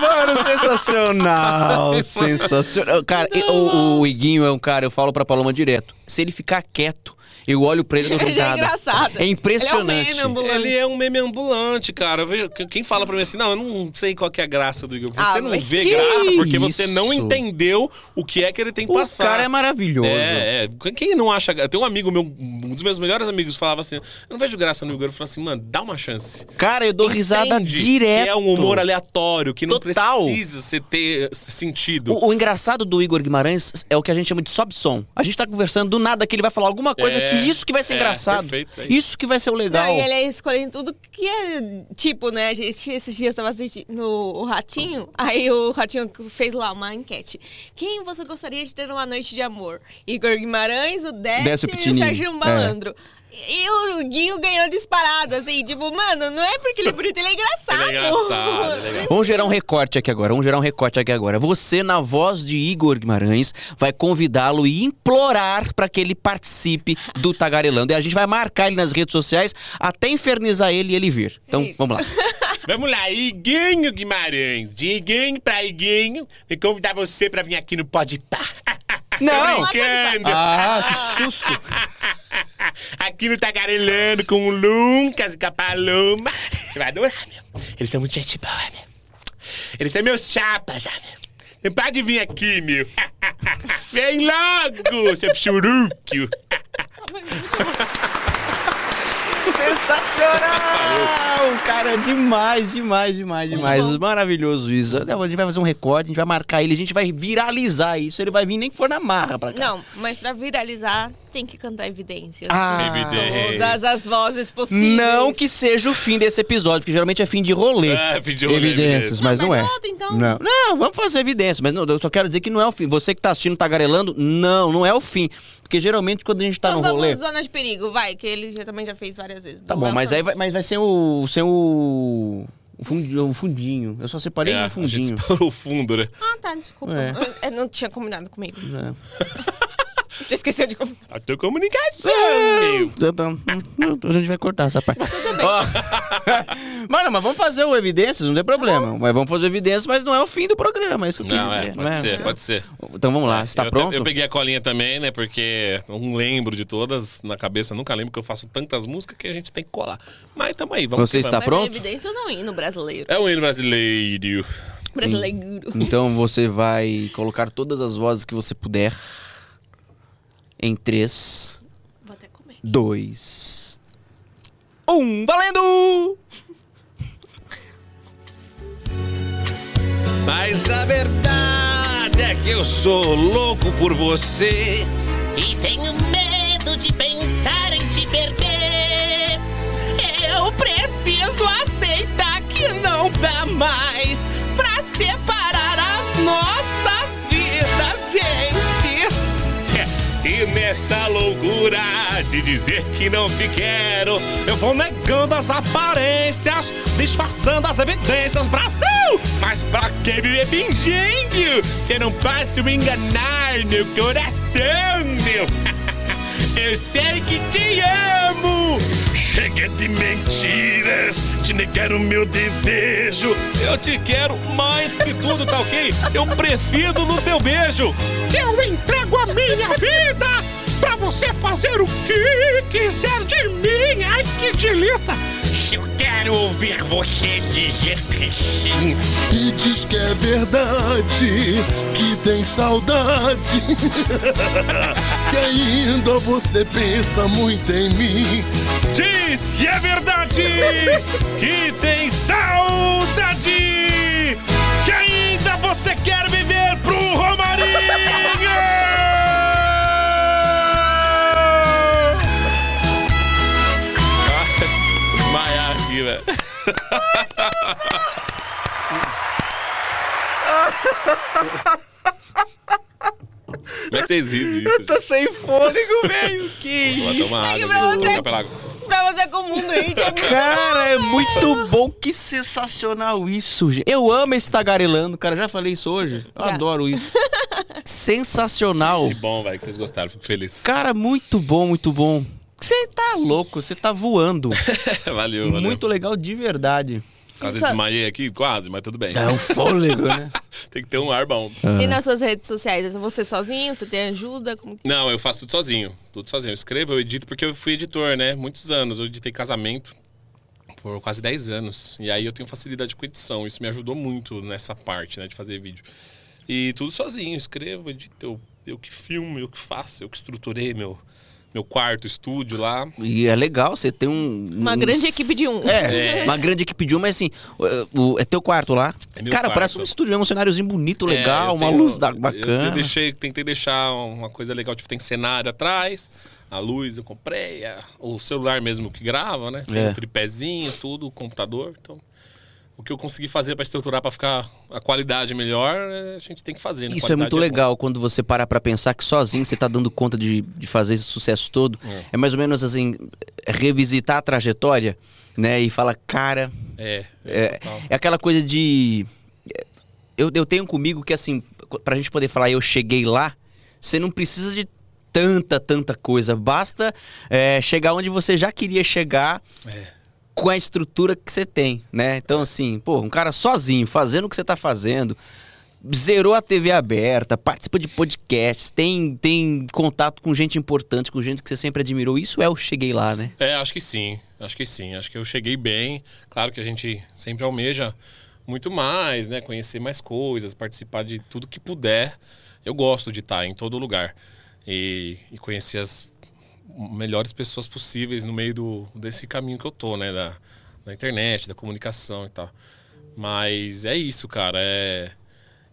Mano, sensacional. sensacional. Cara, o, o Iguinho é um cara, eu falo pra Paloma direto. Se ele ficar quieto, eu olho pra ele e dou é risada. engraçado. É impressionante. Ele é um meme ambulante. Ele é um meme ambulante, cara. Vejo- quem fala pra mim assim, não, eu não sei qual que é a graça do Igor. Você Ah, não vê graça porque você isso? não entendeu o que é que ele tem que O passar. cara é maravilhoso. É, é. Quem não acha. Tem um amigo meu, um dos meus melhores amigos, falava assim: Eu não vejo graça no Igor. Eu falava assim, mano, dá uma chance. Cara, eu dou risada Entende direto. Que é um humor aleatório, que não Total. precisa você ter sentido. O, o engraçado do Igor Guimarães é o que a gente chama de sob-som. A gente tá conversando do nada que ele vai falar alguma coisa É, que isso que vai ser é, engraçado. perfeito, é isso. isso que vai ser o legal. Não, e ele é escolhendo tudo que é tipo, né? A gente, esses dias eu tava assistindo o Ratinho, aí o Ratinho fez lá uma enquete. Quem você gostaria de ter uma noite de amor? Igor Guimarães, o Décio, Décio e o. Sérgio Malandro. E o Guinho ganhou disparado, assim, tipo, mano, não é porque ele é bonito, ele é engraçado. Ele é engraçado, ele é engraçado. Vamos gerar um recorte aqui agora. Vamos gerar um recorte aqui agora. Você, na voz de Igor Guimarães, vai convidá-lo e implorar para que ele participe do Tagarelando. E a gente vai marcar ele nas redes sociais até infernizar ele e ele vir. Então, Isso. vamos lá. Vamos lá, Iguinho Guimarães. De Iguinho pra Iguinho, me convidar você pra vir aqui no Pode Pá. Não. Tô brincando. Ah, que susto. Aqui no Tagarelando com o Lucas e com a Paloma. Você vai adorar, meu. Eles são muito gente boa, meu. Eles são meus chapas, já, meu. Você pode vir aqui, meu. Vem logo, seu churúquio. Sensacional! Cara, demais, demais, demais, demais. Maravilhoso isso. A gente vai fazer um recorde, a gente vai marcar ele, a gente vai viralizar isso. Ele vai vir nem que for na marra pra cá. Não, mas pra viralizar, tem que cantar evidências. Ah, Evidência. Todas as vozes possíveis. Não que seja o fim desse episódio, porque geralmente é fim de rolê. É, fim de rolê, Evidências, mas não, Não, é. mas volta, então. Não. não, vamos fazer evidências, mas não, eu só quero dizer que não é o fim. Você que tá assistindo tagarelando, não, não é o fim. Porque geralmente quando a gente tá Então no vamos rolê. zona de perigo, vai, que ele já, também já fez várias vezes. Tá bom, Léo mas aí vai, mas vai ser o. Sem o. O fundinho, o fundinho. Eu só separei É, um a gente fundinho. separou o fundo, né? Ah, tá, desculpa. É. Eu, eu não tinha combinado comigo. É. Tinha esquecido de combinar. A tua comunicação. Então, então, então, a gente vai cortar essa parte. Ó. Mano, mas vamos fazer o evidências, não tem problema. Mas vamos fazer o evidências, mas não é o fim do programa, é isso que eu quis Não, é, dizer. pode não ser, pode ser. Então vamos lá, você tá eu, pronto? Eu peguei a colinha também, né? Porque não lembro de todas na cabeça, nunca lembro que eu faço tantas músicas que a gente tem que colar. Mas tamo aí, vamos Você que está vamos. Mas pronto? evidências é um hino brasileiro. É um hino brasileiro. Brasileiro. Então você vai colocar todas as vozes que você puder em 3, Vou até comer. 2, 1, valendo! Mas a verdade é que eu sou louco por você. E tenho medo de pensar em te perder. Eu preciso aceitar que não dá mais pra separar as nossas Nessa loucura de dizer que não te quero, eu vou negando as aparências, disfarçando as evidências, Brasil! Mas pra que viver fingindo? Se não posso me enganar no coração, meu. Eu sei que te amo! Chega de mentiras, te negar o meu desejo. Eu te quero mais que tudo, tá ok? Eu preciso do teu beijo! Eu entrego a minha vida pra você fazer o que quiser de mim. Ai, que delícia! Eu quero ouvir você dizer que sim. E diz que é verdade, que tem saudade. que ainda você pensa muito em mim. Diz que é verdade! Que tem saudade! Que ainda você quer viver pro Romarinho! Velho. Como é que vocês riram disso? Tá sem fôlego, velho. Que Vou isso? tomar água. pra vou você. trocar pela água. Pra você com o mundo aí, que é muito Cara, é muito bom, que sensacional isso, gente. Eu amo esse tagarelando, cara. Já falei isso hoje. Eu Já. adoro isso. Sensacional. Que bom, velho, que vocês gostaram. Fico feliz. Cara, muito bom, muito bom. Você tá louco, você tá voando. valeu, valeu. Muito legal de verdade. Quase Isso- desmaiei aqui, quase, mas tudo bem. É um fôlego, né? Tem que ter um ar bom. E nas suas redes sociais? É você sozinho? Você tem ajuda? Como que... Não, eu faço tudo sozinho. Tudo sozinho. Eu escrevo, eu edito, porque eu fui editor, né? Muitos anos. Eu editei casamento por quase 10 anos. E aí eu tenho facilidade com edição. Isso me ajudou muito nessa parte, né? De fazer vídeo. E tudo sozinho. Escrevo, edito. Eu, eu que filmo, eu que faço. Eu que estruturei meu, meu quarto, estúdio lá. E é legal, você tem um. Uma um- grande equipe de um. É, uma grande equipe de um, mas assim, o, o- é teu quarto lá? É meu Cara, quarto. parece um estúdio, é um cenáriozinho bonito, legal, É, eu uma tenho- luz da, eu- bacana. Eu, deixei, tentei deixar uma coisa legal, tipo, tem cenário atrás, a luz eu comprei, a- o celular mesmo que grava, né? Tem É. um tripézinho, tudo, o computador. Então, o que eu consegui fazer pra estruturar pra ficar a qualidade melhor, é, a gente tem que fazer. né? Isso é muito bom. legal quando você para pra pensar que sozinho você tá dando conta de, de fazer esse sucesso todo. É. mais ou menos assim, revisitar a trajetória, né? E falar, cara, É, é, é, é aquela coisa de. Eu, eu tenho comigo que, assim, pra gente poder falar eu cheguei lá, você não precisa de tanta, tanta coisa. Basta é, chegar onde você já queria chegar É. com a estrutura que você tem, né? Então, assim, pô, um cara sozinho, fazendo o que você tá fazendo. Zerou a TV aberta, participa de podcasts, tem, tem contato com gente importante, com gente que você sempre admirou. Isso é o Cheguei Lá, né? É, acho que sim. Acho que sim. Acho que eu cheguei bem. Claro que a gente sempre almeja muito mais, né? Conhecer mais coisas, participar de tudo que puder. Eu gosto de estar em todo lugar. E, e conhecer as melhores pessoas possíveis no meio do, desse caminho que eu tô, né? Da, da internet, da comunicação e tal. Mas é isso, cara. É...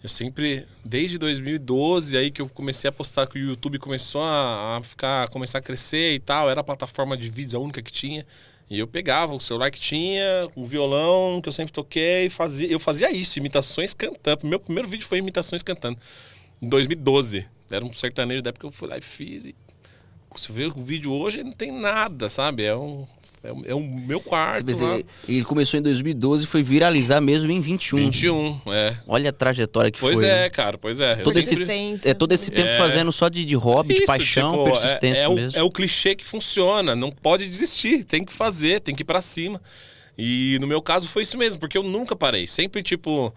Eu sempre, desde 2012, aí que eu comecei a postar que o YouTube começou a, a ficar, começar a crescer e tal, era a plataforma de vídeos a única que tinha. E eu pegava o celular que tinha, o violão que eu sempre toquei, fazia, eu fazia isso, imitações cantando. Meu primeiro vídeo foi imitações cantando. Em 2012. Era um sertanejo da época que eu fui lá e fiz. E você vê o vídeo hoje, não tem nada, sabe? É um, é um, é um meu quarto. Dizer, ele começou em 2012 e foi viralizar mesmo em 21. 21, é. Olha a trajetória que Pois foi. é, né? cara, pois é. Todo esse, é todo esse tempo É. fazendo só de, de hobby, de Isso, paixão, tipo, persistência é, é o, mesmo. é o clichê que funciona, não pode desistir, tem que fazer, tem que ir pra cima. E no meu caso foi isso mesmo, porque eu nunca parei. Sempre, tipo,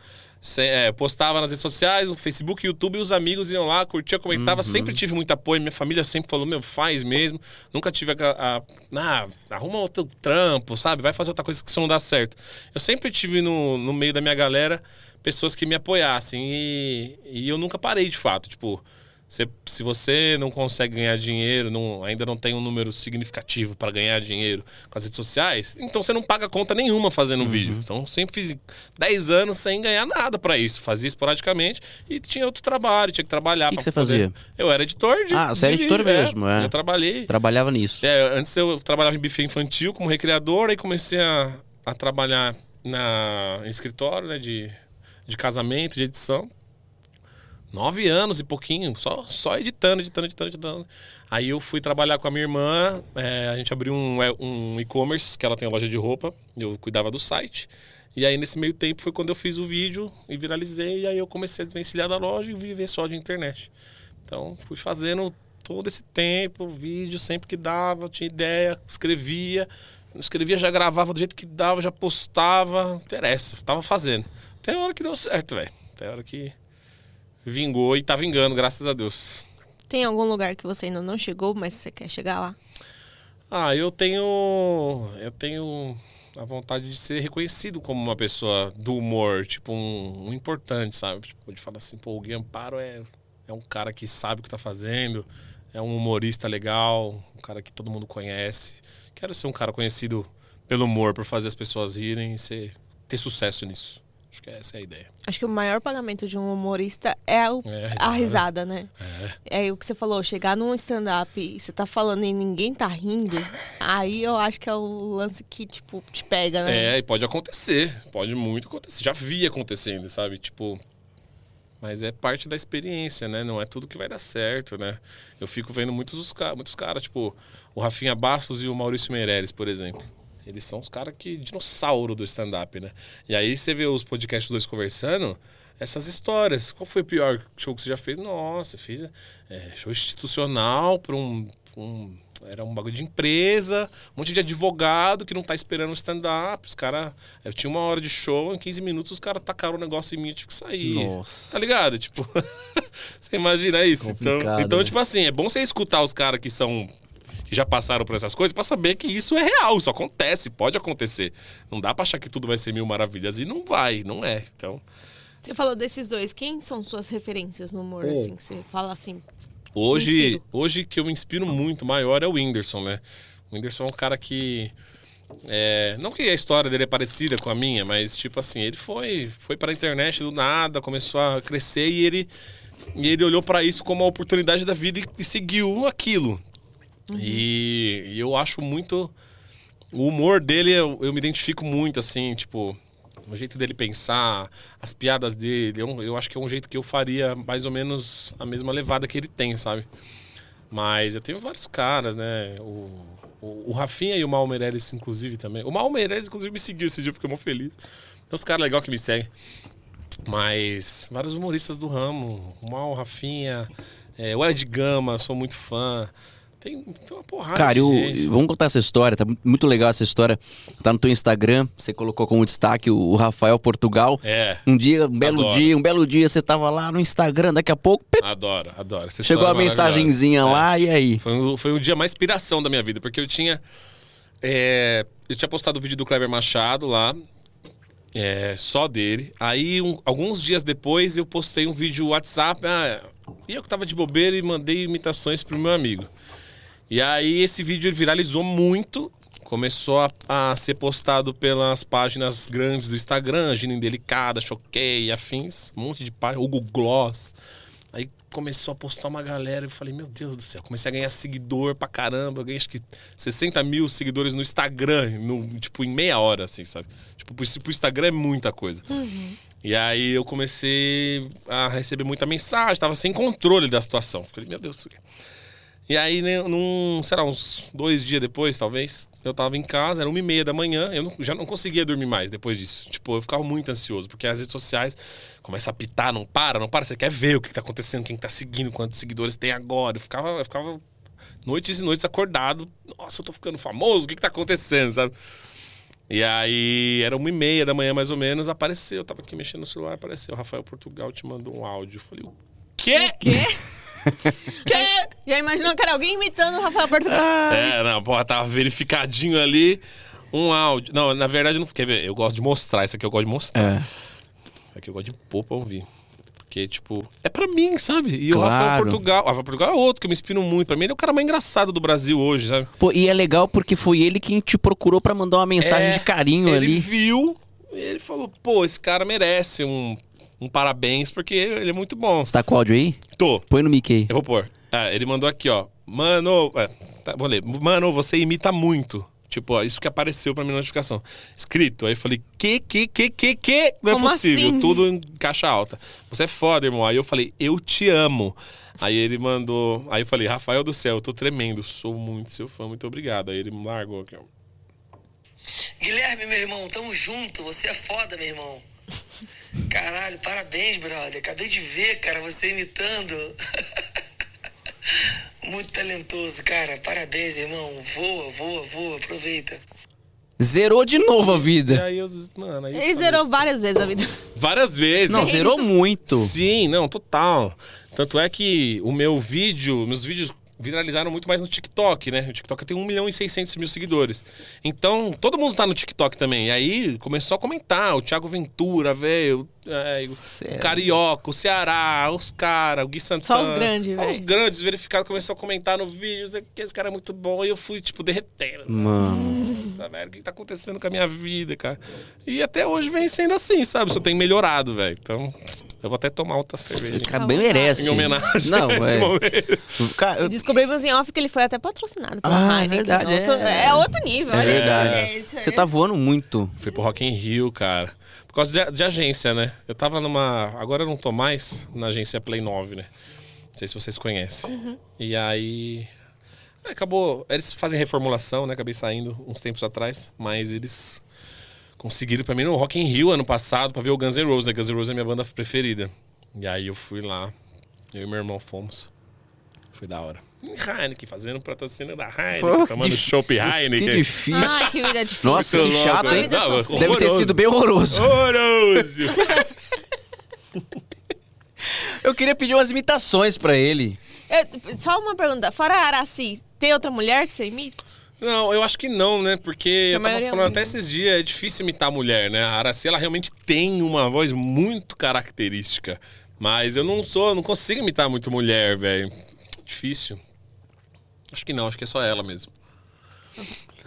é, postava nas redes sociais, no Facebook, YouTube, e os amigos iam lá, curtia, comentava. Sempre tive muito apoio, minha família sempre falou, meu, faz mesmo. Nunca tive a. a ah, arruma outro trampo, sabe? Vai fazer outra coisa que isso não dá certo. Eu sempre tive no, no meio da minha galera pessoas que me apoiassem e, e eu nunca parei de fato. Tipo, você- se você não consegue ganhar dinheiro, não- ainda não tem um número significativo para ganhar dinheiro com as redes sociais, então você não paga conta nenhuma fazendo Uhum. vídeo. Então sempre fiz 10 anos sem ganhar nada para isso. Fazia esporadicamente e tinha outro trabalho, tinha que trabalhar. Que que pra você poder- fazia? Eu era editor de. Ah, você era editor vídeo, mesmo, é. Eu trabalhei. Trabalhava nisso. É, antes eu trabalhava em buffet infantil como recreador, aí comecei a, a trabalhar na, em escritório né, de, de casamento, de edição. Nove anos e pouquinho, só, só editando, editando, editando, editando. Aí eu fui trabalhar com a minha irmã, é, a gente abriu um, é, um e-commerce, que ela tem uma loja de roupa, eu cuidava do site. E aí nesse meio tempo foi quando eu fiz o vídeo e viralizei, e aí eu comecei a desvencilhar da loja e viver só de internet. Então fui fazendo todo esse tempo, vídeo sempre que dava, tinha ideia, escrevia. Escrevia, já gravava do jeito que dava, já postava, não interessa, tava fazendo. Até a hora que deu certo, velho. Até a hora que vingou e tá vingando, graças a Deus. Tem algum lugar que você ainda não chegou, mas você quer chegar lá? Ah, eu tenho. Eu tenho a vontade de ser reconhecido como uma pessoa do humor, tipo, um, um importante, sabe? Tipo, de falar assim, pô, o Gui Amparo é, é um cara que sabe o que tá fazendo, é um humorista legal, um cara que todo mundo conhece. Quero ser um cara conhecido pelo humor, por fazer as pessoas rirem e ser, ter sucesso nisso. Acho que essa é a ideia. Acho que o maior pagamento de um humorista é, o- É, a a, risada. risada. né? É. É o que você falou, chegar num stand-up e você tá falando e ninguém tá rindo, aí eu acho que é o lance que, tipo, te pega, né? É, e pode acontecer. Pode muito acontecer. Já vi acontecendo, sabe? Tipo. Mas é parte da experiência, né? Não é tudo que vai dar certo, né? Eu fico vendo muitos, muitos caras, tipo, o Rafinha Bastos e o Maurício Meirelles, por exemplo. Eles são os caras que. dinossauro do stand-up, né? E aí você vê os podcasts dois conversando, essas histórias. Qual foi o pior show que você já fez? Nossa, fiz é, show institucional para um, um- Era um bagulho de empresa, um monte de advogado que não tá esperando o stand-up. Os caras. Eu tinha uma hora de show, em 15 minutos os caras tacaram o negócio em mim e eu tive que sair. Nossa. Tá ligado? Tipo. você imagina isso? Então, Complicado, então né? tipo assim, é bom você escutar os caras que são. Que já passaram por essas coisas pra saber que isso é real, isso acontece, pode acontecer. Não dá pra achar que tudo vai ser mil maravilhas e não vai, não é. Então. Você falou desses dois, quem são suas referências no humor, assim, que você fala assim? Hoje, hoje que eu me inspiro muito maior é o Whindersson, né? O Whindersson é um cara que. é, não que a história dele é parecida com a minha, mas tipo assim, ele foi, foi pra internet do nada, começou a crescer e ele, e ele olhou pra isso como uma oportunidade da vida e, e seguiu aquilo. E, e eu acho muito. O humor dele, eu, eu me identifico muito, assim, tipo, o jeito dele pensar, as piadas dele. Eu, eu acho que é um jeito que eu faria mais ou menos a mesma levada que ele tem, sabe? Mas eu tenho vários caras, né? O, o, o Rafinha e o Mal Meirelles, inclusive, também. O Mal Meirelles, inclusive, me seguiu esse dia, eu fiquei muito feliz. Tem uns caras legais que me seguem. Mas vários humoristas do ramo. O Mal, o Rafinha, é, o Ed Gama, sou muito fã. Tem, tem uma porrada Cara, eu, vamos contar essa história, tá mu- muito legal essa história. Tá no teu Instagram, você colocou como destaque o, Rafael Portugal. É, Um dia, um belo Adoro. dia, um belo dia, você tava lá no Instagram, daqui a pouco, pip, adoro, adoro. Chegou a é mensagenzinha maravilhosa. lá, e aí? Foi, o- foi o dia mais inspiração da minha vida, porque eu tinha. é, eu tinha postado o vídeo do Kleber Machado lá, é, só dele. Aí, um- alguns dias depois, eu postei um vídeo WhatsApp. ah, e eu que tava de bobeira e mandei imitações pro meu amigo. E aí esse vídeo viralizou muito. Começou a, a ser postado pelas páginas grandes do Instagram, Gina Indelicada, Choquei, afins, um monte de página, Hugo Gloss. Aí começou a postar uma galera e eu falei, meu Deus do céu, comecei a ganhar seguidor pra caramba. Eu ganhei acho que 60 mil seguidores no Instagram, no, tipo, em meia hora, assim, sabe? Tipo, pro, pro Instagram é muita coisa. E aí eu comecei a receber muita mensagem, tava sem controle da situação. Falei, meu Deus do céu. E aí, né, num, sei lá, uns dois dias depois, talvez, eu tava em casa, era uma e meia da manhã, eu não- já não conseguia dormir mais depois disso. Tipo, eu ficava muito ansioso, porque as redes sociais começam a pitar, não para, não para, você quer ver o que, que tá acontecendo, quem tá seguindo, quantos seguidores tem agora. Eu ficava, eu ficava noites e noites acordado, nossa, eu tô ficando famoso, o que, que tá acontecendo, sabe? E aí, era uma e meia da manhã, mais ou menos, apareceu, eu tava aqui mexendo no celular, apareceu, Rafael Portugal te mandou um áudio. Eu falei, o quê? Quê? Já imaginou que era alguém imitando o Rafael Portugal? É, não, porra, tava verificadinho ali um áudio. Não, na verdade, não quer ver. Eu gosto de mostrar. Isso aqui eu gosto de mostrar. É. Isso aqui eu gosto de pôr pra ouvir. Porque, tipo, é pra mim, sabe? E o Claro. Rafael Portugal. O Rafael Portugal é outro que eu me inspiro muito. Pra mim, ele é o cara mais engraçado do Brasil hoje, sabe? Pô, e é legal porque foi ele quem te procurou pra mandar uma mensagem É, de carinho ele ali. viu e ele falou: pô, esse cara merece um, um parabéns, porque ele é muito bom. Você tá com o áudio aí? Tô. Põe no mic aí. Eu vou pôr. Ah, ele mandou aqui, ó. Mano, é, tá, vou ler. Mano, você imita muito. Tipo, ó, isso que apareceu pra minha notificação. Escrito. Aí eu falei, que, que, que, que, que? Não é Como possível. assim? Tudo em caixa alta. Você é foda, irmão. Aí eu falei, eu te amo. Aí ele mandou. Aí eu falei, Rafael do céu, eu tô tremendo. Sou muito seu fã, muito obrigado. Aí ele me largou aqui, ó. Guilherme, meu irmão, tamo junto. Você é foda, meu irmão. Caralho, parabéns, brother. Acabei de ver, cara, você imitando. Muito talentoso, cara. Parabéns, irmão. Voa, voa, voa. Aproveita. Zerou de novo a E vida. aí eu. Mano, aí Ele falei- zerou várias vezes a vida. Várias vezes. Não, zerou muito. Sim, não, total. Tanto é que o meu vídeo, meus vídeos viralizaram muito mais no TikTok, né? O TikTok tem 1 milhão e 600 mil seguidores. Então, todo mundo tá no TikTok também. E aí começou a comentar, o Thiago Ventura, velho, é, o? Carioca, o Ceará, os caras, o Gui Santana. Só os grandes, Só os velho. grandes verificados começou a comentar no vídeo, que esse cara é muito bom. E eu fui, tipo, derretendo. Mano. Nossa, velho, o que tá acontecendo com a minha vida, cara? E até hoje vem sendo assim, sabe? Só tem melhorado, velho. Então, eu vou até tomar outra cerveja. O cara bem merece. Em homenagem Não, a esse é. momento. Cara, eu- Descobrimos em off que ele foi até patrocinado pela Ah, é Heineken. verdade, Outro- é. é. outro nível. É verdade. Você tá voando muito. Fui pro Rock in Rio, cara. Por causa de, de agência, né? Eu tava numa... Agora eu não tô mais na agência Play 9, né? Não sei se vocês conhecem. E aí... Acabou... Eles fazem reformulação, né? Acabei saindo uns tempos atrás. Mas eles conseguiram pra mim no Rock in Rio ano passado pra ver o Guns N' Roses, né? Guns N' Roses é minha banda preferida. E aí eu fui lá. Eu e meu irmão fomos. Foi da hora. Heineken, fazendo patrocínio da Heineken, Pô, tomando dif- chopp Heineken. Que difícil. Ai, que vida difícil. Nossa, que louco, chato, né? hein? Não, mas Deve ter horroroso. sido bem horroroso. Horroroso! Eu queria pedir umas imitações pra ele. Eu- só uma pergunta. Fora a Araci, tem outra mulher que você imita? Não, eu acho que não, né? Porque eu tava falando até esses dias, é difícil imitar a mulher, né? A Araci, ela realmente tem uma voz muito característica. Mas eu não sou, não consigo imitar muito mulher, velho. Difícil. Acho que não, acho que é só ela mesmo.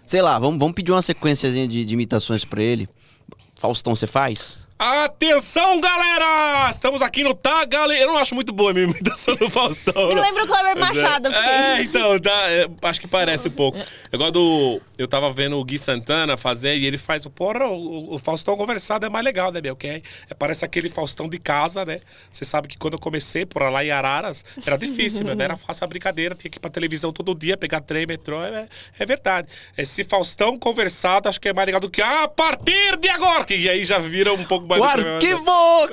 Sei lá, vamos, vamos pedir uma sequenciazinha de, de imitações pra ele. Faustão, você faz? Atenção, galera! Estamos aqui no Tá Galera. Eu não acho muito boa a minha imitação do Faustão. Me não. lembra o Kleber Mas é- Machado. fiquei- É, então, dá, é, acho que parece um pouco. Eu gosto do. Eu tava vendo o Gui Santana fazer e ele faz o porra, o, o Faustão conversado é mais legal, né, meu? Que é, é- parece aquele Faustão de casa, né? Você sabe que quando eu comecei por lá em Araras, era difícil, meu. Era fácil a brincadeira, tinha que ir pra televisão todo dia, pegar trem, metrô. É, é verdade. Esse Faustão conversado, acho que é mais legal do que "Ah, a partir de agora. Que aí já vira um pouco. O do programa. arquivo!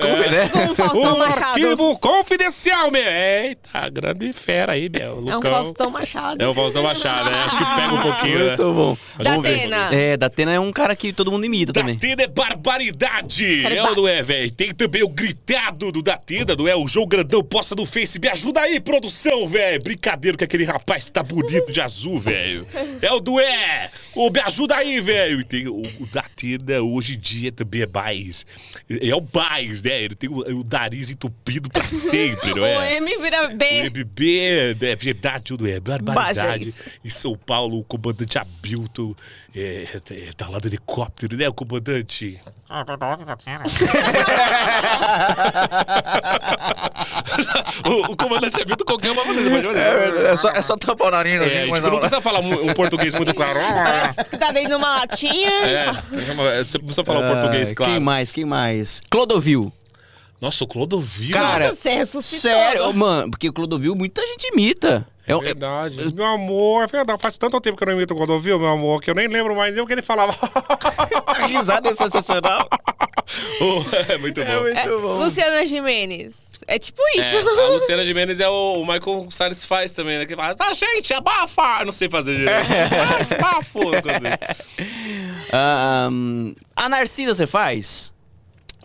Como É. né? O Um Machado. arquivo confidencial, meu. Eita, grande fera aí, meu. É um Lucão. Faustão Machado. É o Faustão Machado, né? Acho que pega um pouquinho, né? Muito bom. Mas vamos ver. Datena. É, Datena é um cara que todo mundo imita também. Datena é barbaridade! É ou não é, velho? Tem também o gritado do Datena, não é? O João Grandão posta no Face. Me ajuda aí, produção, velho! Brincadeira que aquele rapaz tá bonito de azul, velho. É o Dué! Ô, me ajuda aí, velho! E tem o, o Datena hoje em dia também é mais é o Baez, né? Ele tem o, o nariz entupido pra sempre, não O é? M vira O B. MB, é verdade, tudo é barbaridade. Bages. Em São Paulo, o comandante Abilton é, é, tá lá do helicóptero, né, o comandante? o, o comandante Abilton qualquer uma coisa, pode fazer. É, só, é só tampar o nariz. É, tipo, não precisa falar um, um português muito claro. Parece que tá dentro de uma latinha. É, você precisa falar um português claro. Quem mais? Quem mais? Clodovil. Nossa, o Clodovil. Cara, Nossa. Sério, mano, porque o Clodovil muita gente imita. É, É um- verdade. Meu amor, é verdade. Faz tanto tempo que eu não imito o Clodovil, meu amor, que eu nem lembro mais nem o que ele falava. a risada é sensacional. Oh, é muito bom. É, Luciana Jimenez. É tipo isso. É, a Luciana Gimenez é o, o Michael Salles faz também, né? Que fala, tá, gente, abafa! Eu não sei fazer direito. Abafo! não consigo. Ah, hum, a Narcisa você faz?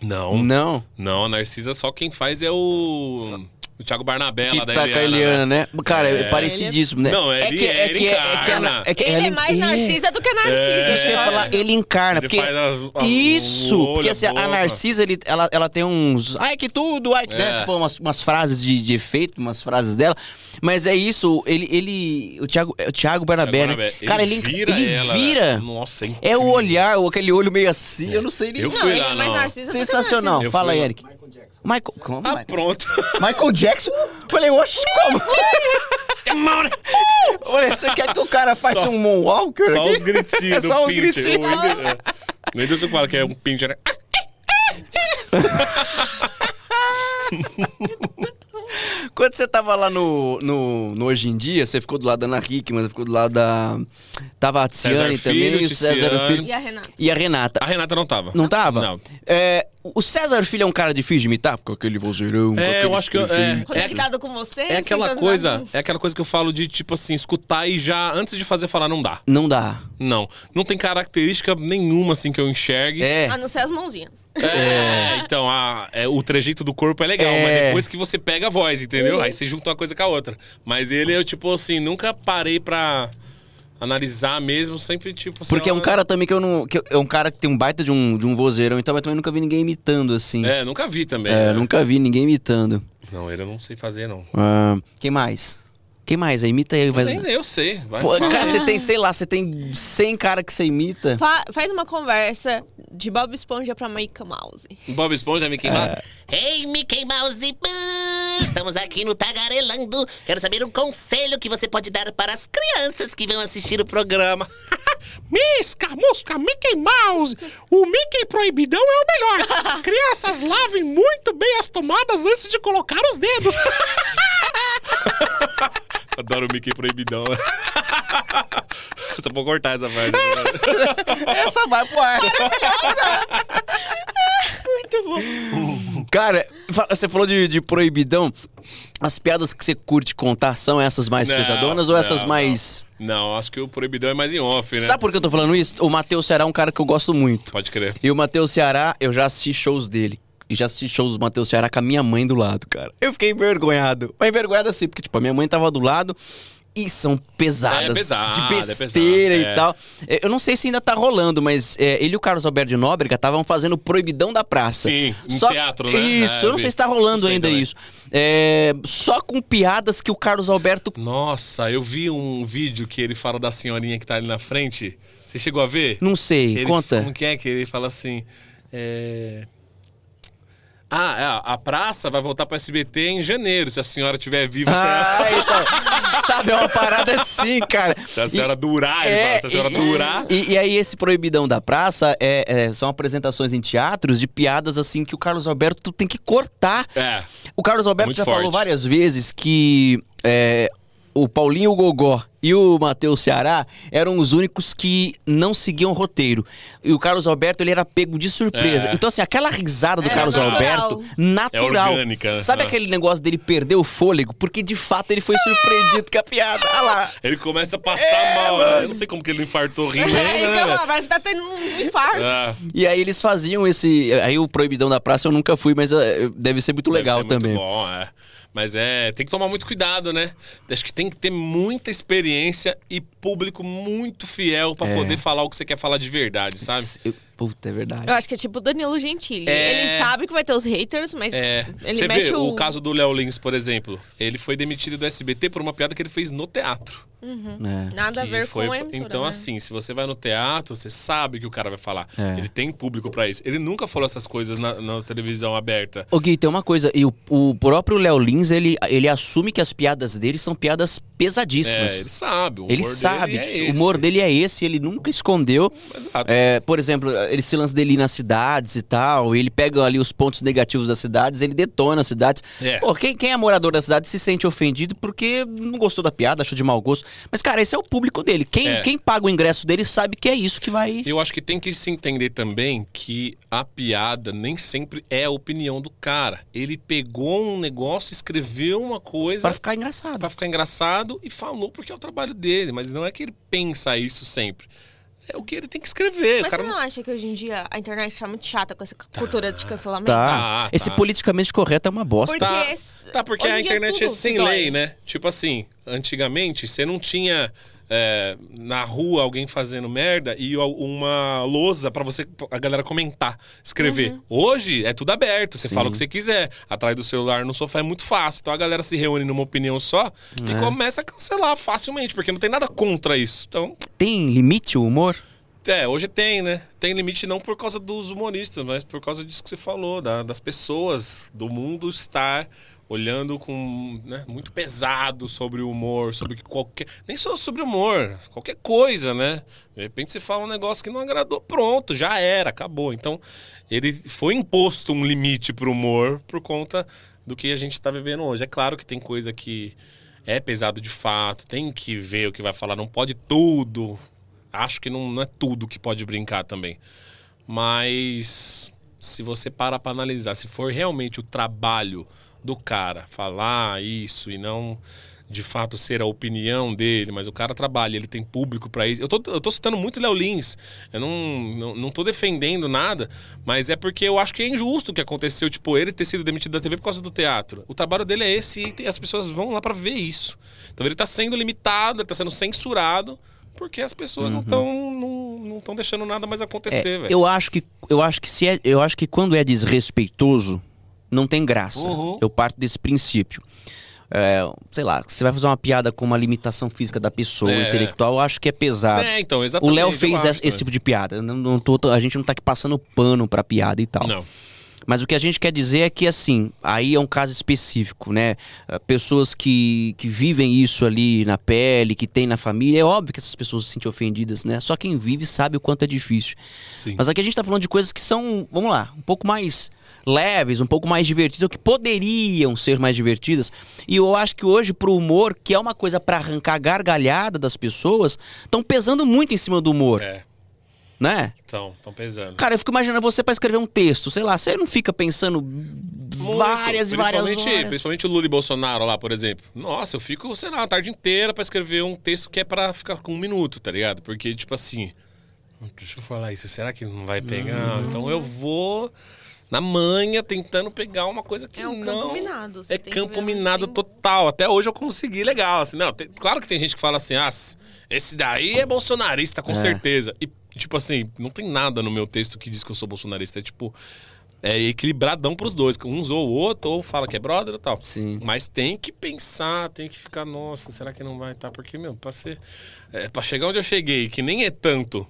Não. Não. Não, a Narcisa só quem faz é o. O Thiago Barnabé Que lá da tá com a Eliana, né? Cara, é, É. parecidíssimo, né? Não, é ele- que, é ele que, é que a, encarna. é que Ele é mais Narcisa do que Narcisa. É. Isso que eu ia falar, ele encarna. Ele porque... faz as- as- Isso! olho, porque a assim, a. Narcisa, ele, ela, ela tem uns. Ai, que tudo! Ai, que. né? É. Tipo, umas, umas frases de, de efeito, umas frases dela. Mas é isso, ele. ele o Thiago, é o Thiago Barnabé, Thiago né? Barnabé, Cara, ele, vira ele ela. vira. Nossa, hein? É o olhar, ou aquele olho meio assim, eu não sei nem. Eu Não, fui ele lá, é mais não. Narcisa que Sensacional. Fala aí, Michael Como? Ah, Michael? pronto. Michael Jackson? Falei, oxe, como? Olha, você quer que o cara faça Só- um Moonwalker? Só aqui? os gritinhos É do só os gritinhos. O Whindersson- é. Fala que é um pincher, né? Quando você tava lá no, no, no Hoje em Dia, você ficou do lado da Ana Hickman, você ficou do lado da. Tava a Tiziane também, Filho, o César. Filho. E a Renata? E a Renata. A Renata não tava. Não tava? Não. É, o César Filho é um cara difícil de imitar? Com aquele vozeirão, É, eu acho que eu- é. Conectado com você? É aquela coisa, é aquela coisa que eu falo de, tipo assim, escutar e já, antes de fazer falar, não dá. Não dá. Não. Não tem característica nenhuma, assim, que eu enxergue. É. A não ser as mãozinhas. É, então, a- é, o trejeito do corpo é legal, É. mas depois que você pega a voz, entendeu? Aí você junta uma coisa com a outra. Mas ele, eu, tipo assim, nunca parei pra analisar mesmo, sempre, tipo assim. Porque é um cara também que eu não. que é um cara que tem um baita de um, de um vozeirão, então eu também nunca vi ninguém imitando assim. É, nunca vi também. É, né? nunca vi ninguém imitando. Não, ele eu não sei fazer, não. Ah, quem mais? Quem mais? Imita aí. Mas... Nem eu sei. Vai, Pô, cara, você tem, sei lá, você tem 100 cara que você imita. Fa- faz uma conversa de Bob Esponja pra Mickey Mouse. Bob Esponja, Mickey Mouse. Ei, Mickey Mouse, estamos aqui no Tagarelando. Quero saber um conselho que você pode dar para as crianças que vão assistir o programa. Misca, mosca, Mickey Mouse. O Mickey Proibidão é o melhor. Crianças, lavem muito bem as tomadas antes de colocar os dedos. Adoro o Mickey proibidão. Só vou cortar essa parte. Essa vai pro ar. Muito bom. Cara, você falou de, de proibidão. As piadas que você curte contar são essas mais Não, pesadonas ou essas não, mais. Não, acho que o proibidão é mais em off, né? Sabe por que eu tô falando isso? O Matheus Ceará é um cara que eu gosto muito. Pode crer. E o Matheus Ceará, eu já assisti shows dele. E já assisti shows do Matheus Ceará com a minha mãe do lado, cara. Eu fiquei envergonhado. Mas envergonhado assim, porque, tipo, a minha mãe tava do lado e são pesadas. É pesado, de é besteira pesado, e é. tal. É, Eu não sei se ainda tá rolando, mas é, ele e o Carlos Alberto de Nóbrega estavam fazendo Proibidão da Praça. Sim, Só- teatro, né? Isso, É, eu não sei se tá rolando ainda também. isso. É, só com piadas que o Carlos Alberto Nossa, eu vi um vídeo que ele fala da senhorinha que tá ali na frente. Você chegou a ver? Não sei, Ele- conta. Como que é que ele fala assim? É... Ah, é, a praça vai voltar para SBT em janeiro, se a senhora estiver viva. Ah, então. Sabe, é uma parada assim, cara. Se a E- senhora durar, ele fala, se a senhora e- durar. E, e aí, esse Proibidão da Praça é, é- são apresentações em teatros de piadas assim que o Carlos Alberto tem que cortar. É. O Carlos Alberto já forte. falou várias vezes que é, o Paulinho Gogó e o Matheus Ceará eram os únicos que não seguiam roteiro. E o Carlos Alberto, ele era pego de surpresa. É. Então, assim, aquela risada do Era Carlos natural. Alberto, natural. É orgânica. Sabe Ah. aquele negócio dele perder o fôlego? Porque, de fato, ele foi surpreendido com a piada. Olha lá. Ele começa a passar É, mal. né? Eu não sei como que ele infartou rindo É isso que eu né? velho? falar, parece que tá tendo um infarto. É. E aí eles faziam esse. Aí o Proibidão da Praça eu nunca fui, mas eh, deve ser muito Deve legal ser muito também. bom, é. Mas é, tem que tomar muito cuidado, né? Acho que tem que ter muita experiência e público muito fiel pra É. poder falar o que você quer falar de verdade, sabe? Eu- Puta, é verdade. Eu acho que é tipo Danilo Gentili. É. Ele sabe que vai ter os haters, mas É, ele você mexe vê o... o caso do Léo Lins, por exemplo. Ele foi demitido do SBT por uma piada que ele fez no teatro. É. Nada a ver foi- com a emissora, Então, né? assim, se você vai no teatro, você sabe que o cara vai falar. É. Ele tem público pra isso. Ele nunca falou essas coisas na, na televisão aberta. Ô Gui, tem uma coisa, e o, o próprio Léo Lins, ele, ele assume que as piadas dele são piadas pesadíssimas. É, ele sabe. O Ele humor sabe, dele é o humor dele é esse, ele nunca escondeu. Exato. É, por exemplo, esse lance dele ir nas cidades e tal, ele pega ali os pontos negativos das cidades, ele detona as cidades. É. Pô, quem, quem é morador da cidade se sente ofendido porque não gostou da piada, achou de mau gosto. Mas, cara, esse é o público dele. Quem, É. quem paga o ingresso dele sabe que é isso que vai. Eu acho que tem que se entender também que a piada nem sempre é a opinião do cara. Ele pegou um negócio, escreveu uma coisa Pra ficar engraçado. pra ficar engraçado e falou porque é o trabalho dele. Mas não é que ele pensa isso sempre. É o que ele tem que escrever. Mas o cara você não acha que hoje em dia a internet tá muito chata com essa cultura de cancelamento? Tá. Tá, Esse tá. politicamente correto é uma bosta. Porque Tá, esse- tá, porque hoje a internet é sem lei, né? Tipo assim, antigamente você não tinha é, na rua alguém fazendo merda e uma lousa pra você a galera comentar, escrever. Uhum. Hoje é tudo aberto, você Sim. fala o que você quiser. Atrás do celular no sofá é muito fácil. Então a galera se reúne numa opinião só É. e começa a cancelar facilmente, porque não tem nada contra isso. Então, Tem limite o humor? é, hoje tem, né? Tem limite não por causa dos humoristas, mas por causa disso que você falou, da- das pessoas, do mundo estar olhando com né, muito pesado sobre o humor, sobre qualquer. Nem só sobre humor, qualquer coisa, né? De repente você fala um negócio que não agradou, pronto, já era, acabou. Então, ele foi imposto um limite pro humor por conta do que a gente está vivendo hoje. É claro que tem coisa que é pesado de fato, tem que ver o que vai falar, não pode tudo acho que não, não é tudo que pode brincar também. Mas se você parar para analisar, se for realmente o trabalho do cara falar isso e não de fato ser a opinião dele, mas o cara trabalha, ele tem público para isso. Eu tô, eu tô citando muito Léo Lins. Eu não, não, não tô defendendo nada, mas é porque eu acho que é injusto o que aconteceu, tipo, ele ter sido demitido da TV por causa do teatro. O trabalho dele é esse e as pessoas vão lá para ver isso. Então ele tá sendo limitado, ele tá sendo censurado porque as pessoas não estão não, não tão deixando nada mais acontecer, É, velho. eu acho que eu acho que se é, eu acho que quando é desrespeitoso não tem graça. Uhum. Eu parto desse princípio. É, sei lá, você vai fazer uma piada com uma limitação física da pessoa, É. intelectual, eu acho que é pesado. É, então, o exatamente. Léo eu fez acho esse, também. tipo de piada. Não, não tô- a gente não tá aqui passando pano pra piada e tal. Não. Mas o que a gente quer dizer é que, assim, aí é um caso específico, né? Ah, Pessoas que, que vivem isso ali na pele, que tem na família, é óbvio que essas pessoas se sentem ofendidas, né? Só quem vive sabe o quanto é difícil. Sim. Mas aqui a gente tá falando de coisas que são, vamos lá, um pouco mais leves, um pouco mais divertidas, ou que poderiam ser mais divertidas. E eu acho que hoje, pro humor, que é uma coisa pra arrancar gargalhada das pessoas, estão pesando muito em cima do humor, É, né? então, estão pesando. Cara, eu fico imaginando você pra escrever um texto, sei lá, você não fica pensando Muito. várias e várias horas. Principalmente o Lula e Bolsonaro lá, por exemplo. Nossa, eu fico, sei lá, a tarde inteira pra escrever um texto que é pra ficar com um minuto, tá ligado? Porque, tipo assim, deixa eu falar isso, será que não vai pegar? Hum. Então eu vou na manha tentando pegar uma coisa que É um não... campo minado. você É campo minado tem- total. Até hoje eu consegui legal. Assim, não, tem- claro que tem gente que fala assim, ah, esse daí é bolsonarista, com É. certeza. E, tipo assim, não tem nada no meu texto que diz que eu sou bolsonarista. É tipo, é equilibradão pros dois. Um zoa o outro, ou fala que é brother e tal. Sim. Mas tem que pensar, tem que ficar, nossa, será que não vai estar? Porque, meu, pra ser. É, pra chegar onde eu cheguei, que nem é tanto.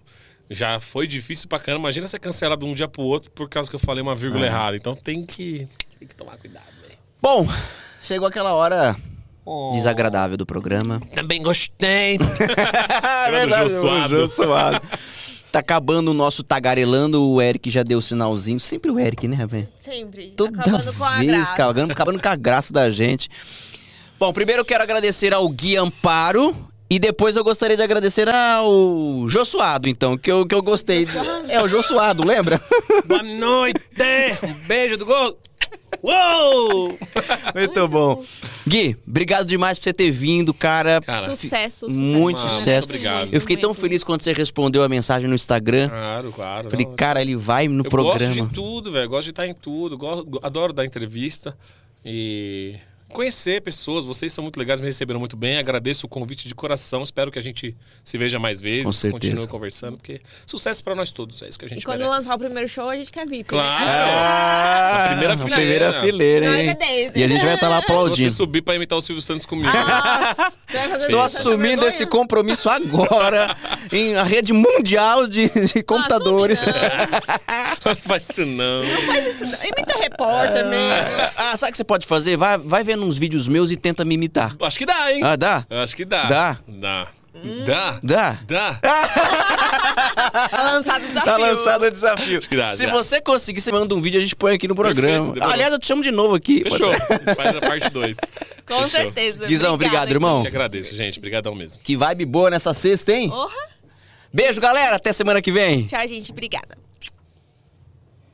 Já foi difícil pra caramba. Imagina ser cancelado de um dia pro outro por causa que eu falei uma É. vírgula errada. Então tem que, tem que tomar cuidado, velho. Bom, chegou aquela hora desagradável do programa. Também gostei. É verdade, Jô Suado. Jô Suado. Tá acabando o nosso tagarelando, o Eric já deu o sinalzinho. Sempre o Eric, né, velho? Sempre. Toda acabando com a vez, graça. acabando, acabando com a graça da gente. Bom, primeiro eu quero agradecer ao Gui Amparo e depois eu gostaria de agradecer ao Jô Suado, então, que eu, que eu gostei. É, o Jô Suado, lembra? Boa noite! Um beijo do gol! Uou! Muito bom. Gui, obrigado demais por você ter vindo, cara. Cara, Sucesso, sucesso. Muito Ah, sucesso. muito obrigado. Eu fiquei tão feliz quando você respondeu a mensagem no Instagram. Claro, claro. Falei, não, cara, ele vai no eu programa. gosto de tudo, velho. Gosto de estar em tudo. Gosto, adoro dar entrevista. E conhecer pessoas. Vocês são muito legais, me receberam muito bem. Agradeço o convite de coração. Espero que a gente se veja mais vezes. Com certeza. Continue conversando, porque sucesso pra nós todos. É isso que a gente E quando merece. lançar o primeiro show, a gente quer VIP. Claro. Né? Ah, A primeira a fileira. primeira fileira, hein? é. E a gente vai estar lá Se você aplaudindo. subir pra imitar o Silvio Santos comigo. Nossa, Estou assumindo esse compromisso agora em a rede mundial de, de computadores. Não, Não faz isso não. não. Faz isso não. Imita repórter mesmo. Ah, sabe o que você pode fazer? Vai, vai vendo uns vídeos meus e tenta me imitar. Acho que dá, hein? Ah, dá? Acho que dá. Dá? Dá. Hum. Dá. Dá? Dá. Tá lançado o desafio. Tá lançado o desafio. dá, Se dá. você conseguir, você manda um vídeo e a gente põe aqui no programa. Perfeito. Aliás, eu te chamo de novo aqui. Fechou. Faz a parte 2. Com certeza. Guizão, obrigado, Obrigada, irmão. Que agradeço, gente. Obrigadão mesmo. Que vibe boa nessa sexta, hein? Porra. Beijo, galera. Até semana que vem. Tchau, gente. Obrigada.